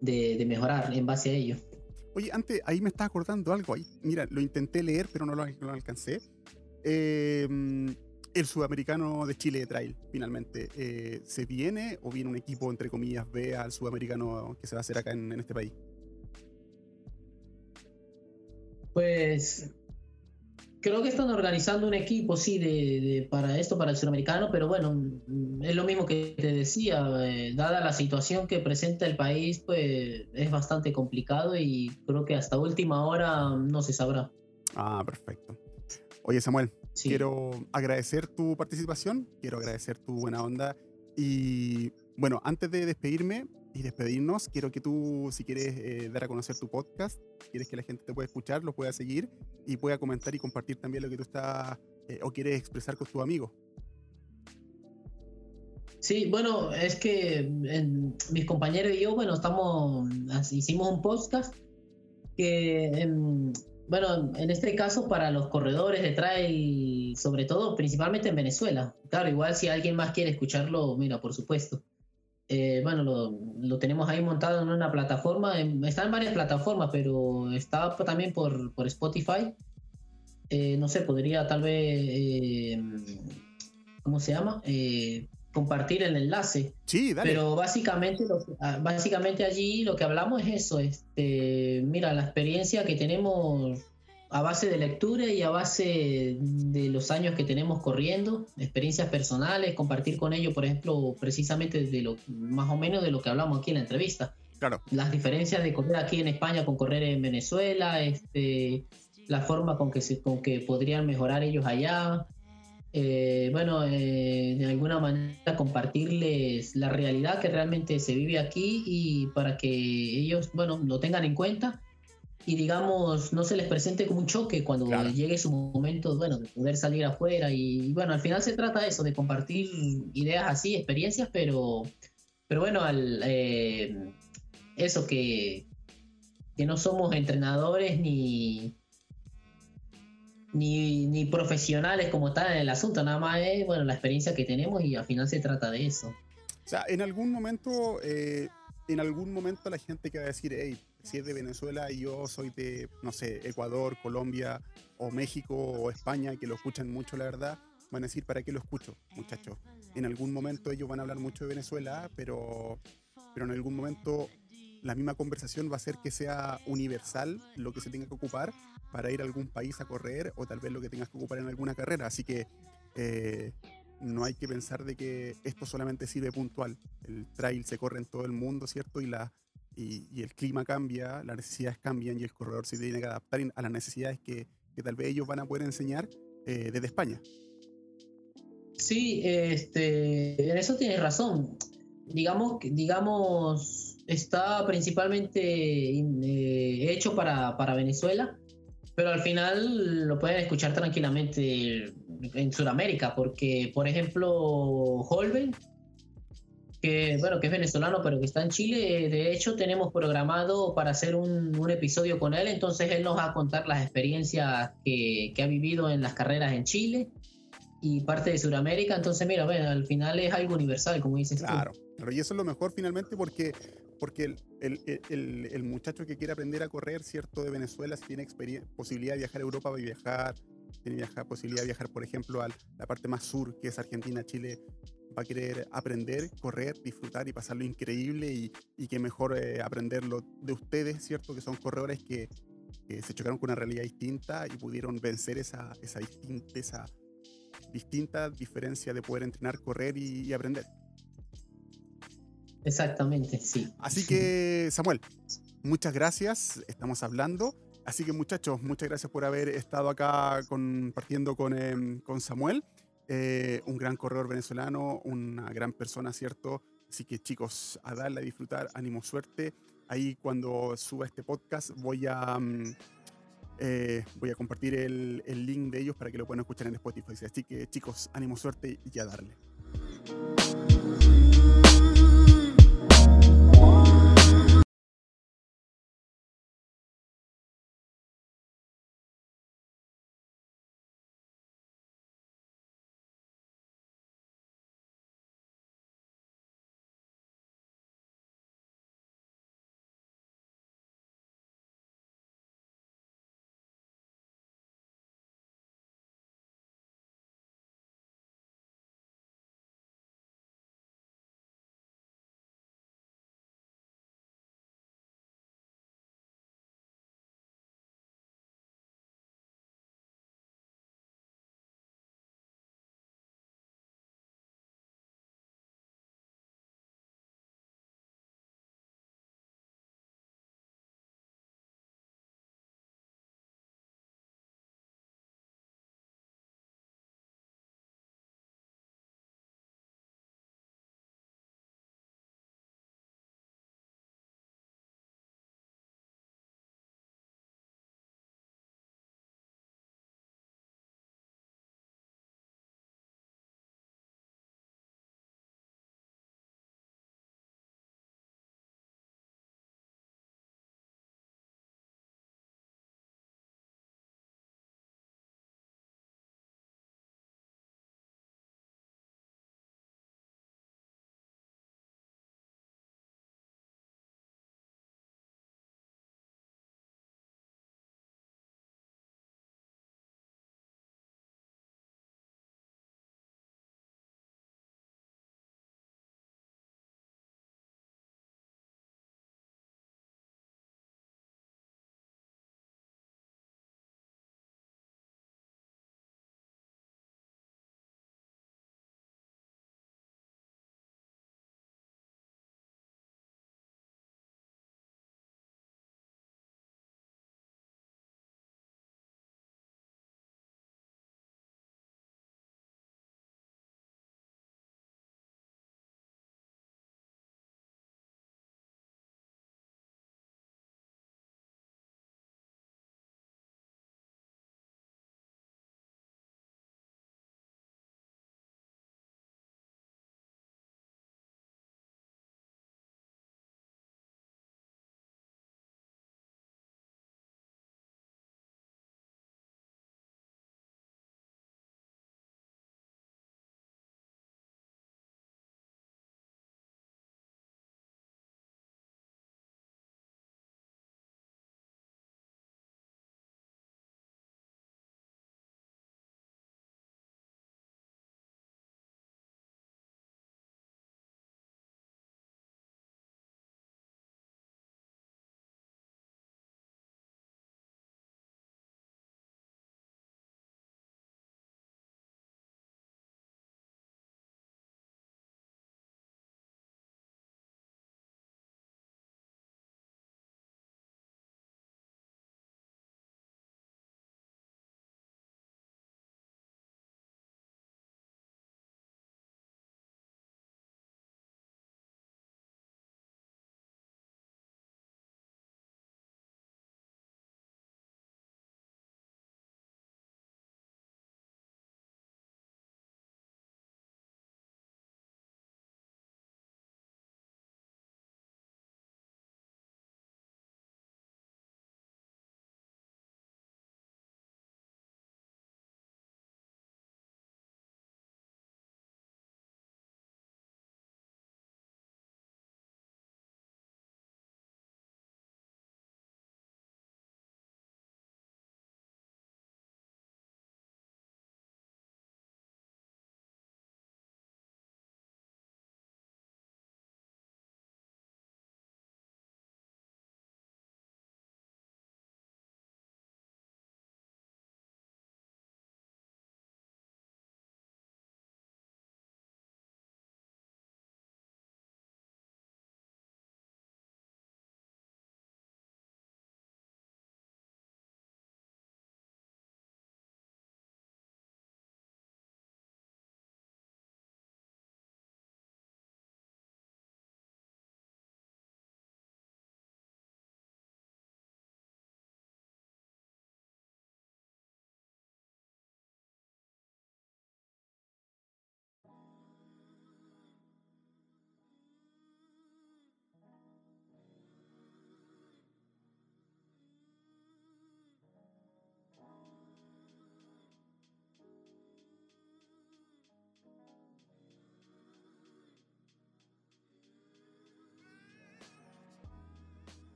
de, mejorar en base a ello. Oye, antes, ahí me estás acordando algo ahí. Mira, lo intenté leer, pero no lo, alcancé. Em, el sudamericano de Chile de Trail, finalmente. Eh, ¿Se viene o viene un equipo, entre comillas, B al sudamericano que se va a hacer acá en este país? Pues creo que están organizando un equipo, sí, de, para esto, para el suramericano, pero bueno, mm, es lo mismo que te decía, eh, dada la situación que presenta el país, pues es bastante complicado y creo que hasta última hora no se sabrá. Ah, perfecto. Oye, Samuel, quiero agradecer tu participación, quiero agradecer tu buena onda y bueno, antes de despedirme, y despedirnos, quiero que tú, si quieres eh, dar a conocer tu podcast, quieres que la gente te pueda escuchar, lo pueda seguir y pueda comentar y compartir también lo que tú estás eh, o quieres expresar con tus amigos. Sí, bueno, es que mis compañeros y yo, bueno, estamos, hicimos un podcast que, bueno, en este caso para los corredores de trail, sobre todo, principalmente en Venezuela. Claro, igual si alguien más quiere escucharlo, mira, por supuesto. Eh, bueno, lo, tenemos ahí montado en una plataforma, está en varias plataformas, pero está también por, por Spotify. Eh, no sé, podría tal vez, eh, ¿cómo se llama? compartir el enlace. Sí, dale. Pero básicamente, ah, básicamente allí lo que hablamos es eso, este, mira, la experiencia que tenemos a base de lectura y a base de los años que tenemos corriendo, experiencias personales, compartir con ellos, por ejemplo, precisamente de lo más o menos de lo que hablamos aquí en la entrevista. Claro. Las diferencias de correr aquí en España con correr en Venezuela, este, la forma con que, se, con que podrían mejorar ellos allá. Eh, bueno, eh, de alguna manera compartirles la realidad que realmente se vive aquí y para que ellos, bueno, lo tengan en cuenta y digamos no se les presente como un choque cuando llegue su momento bueno de poder salir afuera y, bueno al final se trata de eso de compartir ideas así experiencias pero pero bueno al eh, eso que que no somos entrenadores ni ni, ni profesionales como tal en el asunto nada más es bueno la experiencia que tenemos y al final se trata de eso. O sea en algún momento eh, en algún momento la gente que va a decir hey si es de Venezuela y yo soy de, no sé, Ecuador, Colombia o México o España, que lo escuchan mucho, la verdad, van a decir, ¿para qué lo escucho, muchachos? En algún momento ellos van a hablar mucho de Venezuela, pero, pero en algún momento la misma conversación va a ser que sea universal lo que se tenga que ocupar para ir a algún país a correr o tal vez lo que tengas que ocupar en alguna carrera. Así que eh, no hay que pensar de que esto solamente sirve puntual. El trail se corre en todo el mundo, ¿cierto? Y la, y, el clima cambia, las necesidades cambian y el corredor se tiene que adaptar a las necesidades que, que tal vez ellos van a poder enseñar eh, desde España. Sí, este, en eso tienes razón. Digamos, digamos está principalmente eh, hecho para, para Venezuela, pero al final lo pueden escuchar tranquilamente en Sudamérica, porque, por ejemplo, Holben que bueno, que es venezolano, pero que está en Chile. De hecho, tenemos programado para hacer un, un episodio con él, entonces él nos va a contar las experiencias que, que, ha vivido en las carreras en Chile y parte de Sudamérica. Entonces, mira, bueno, al final es algo universal, como dices claro, Claro, y eso es lo mejor finalmente porque, porque el, el, el, el muchacho que quiere aprender a correr, ¿cierto? De Venezuela, si tiene posibilidad de viajar a Europa, va a viajar tiene posibilidad de viajar, por ejemplo, a la parte más sur, que es Argentina, Chile, va a querer aprender, correr, disfrutar y pasarlo increíble y, y que mejor eh, aprenderlo de ustedes, ¿cierto? Que son corredores que, se chocaron con una realidad distinta y pudieron vencer esa, esa, distinta, esa distinta diferencia de poder entrenar, correr y, aprender. Exactamente, sí. Así que, Samuel, muchas gracias. Estamos hablando. Así que, muchachos, muchas gracias por haber estado acá compartiendo con, em, con Samuel. Eh, un gran corredor venezolano, una gran persona, ¿cierto? Así que chicos, a darle a disfrutar, ánimo, suerte. Ahí cuando suba este podcast voy a, mm, eh, voy a compartir el, el, link de ellos para que lo puedan escuchar en Spotify. Así que chicos, ánimo, suerte y a darle.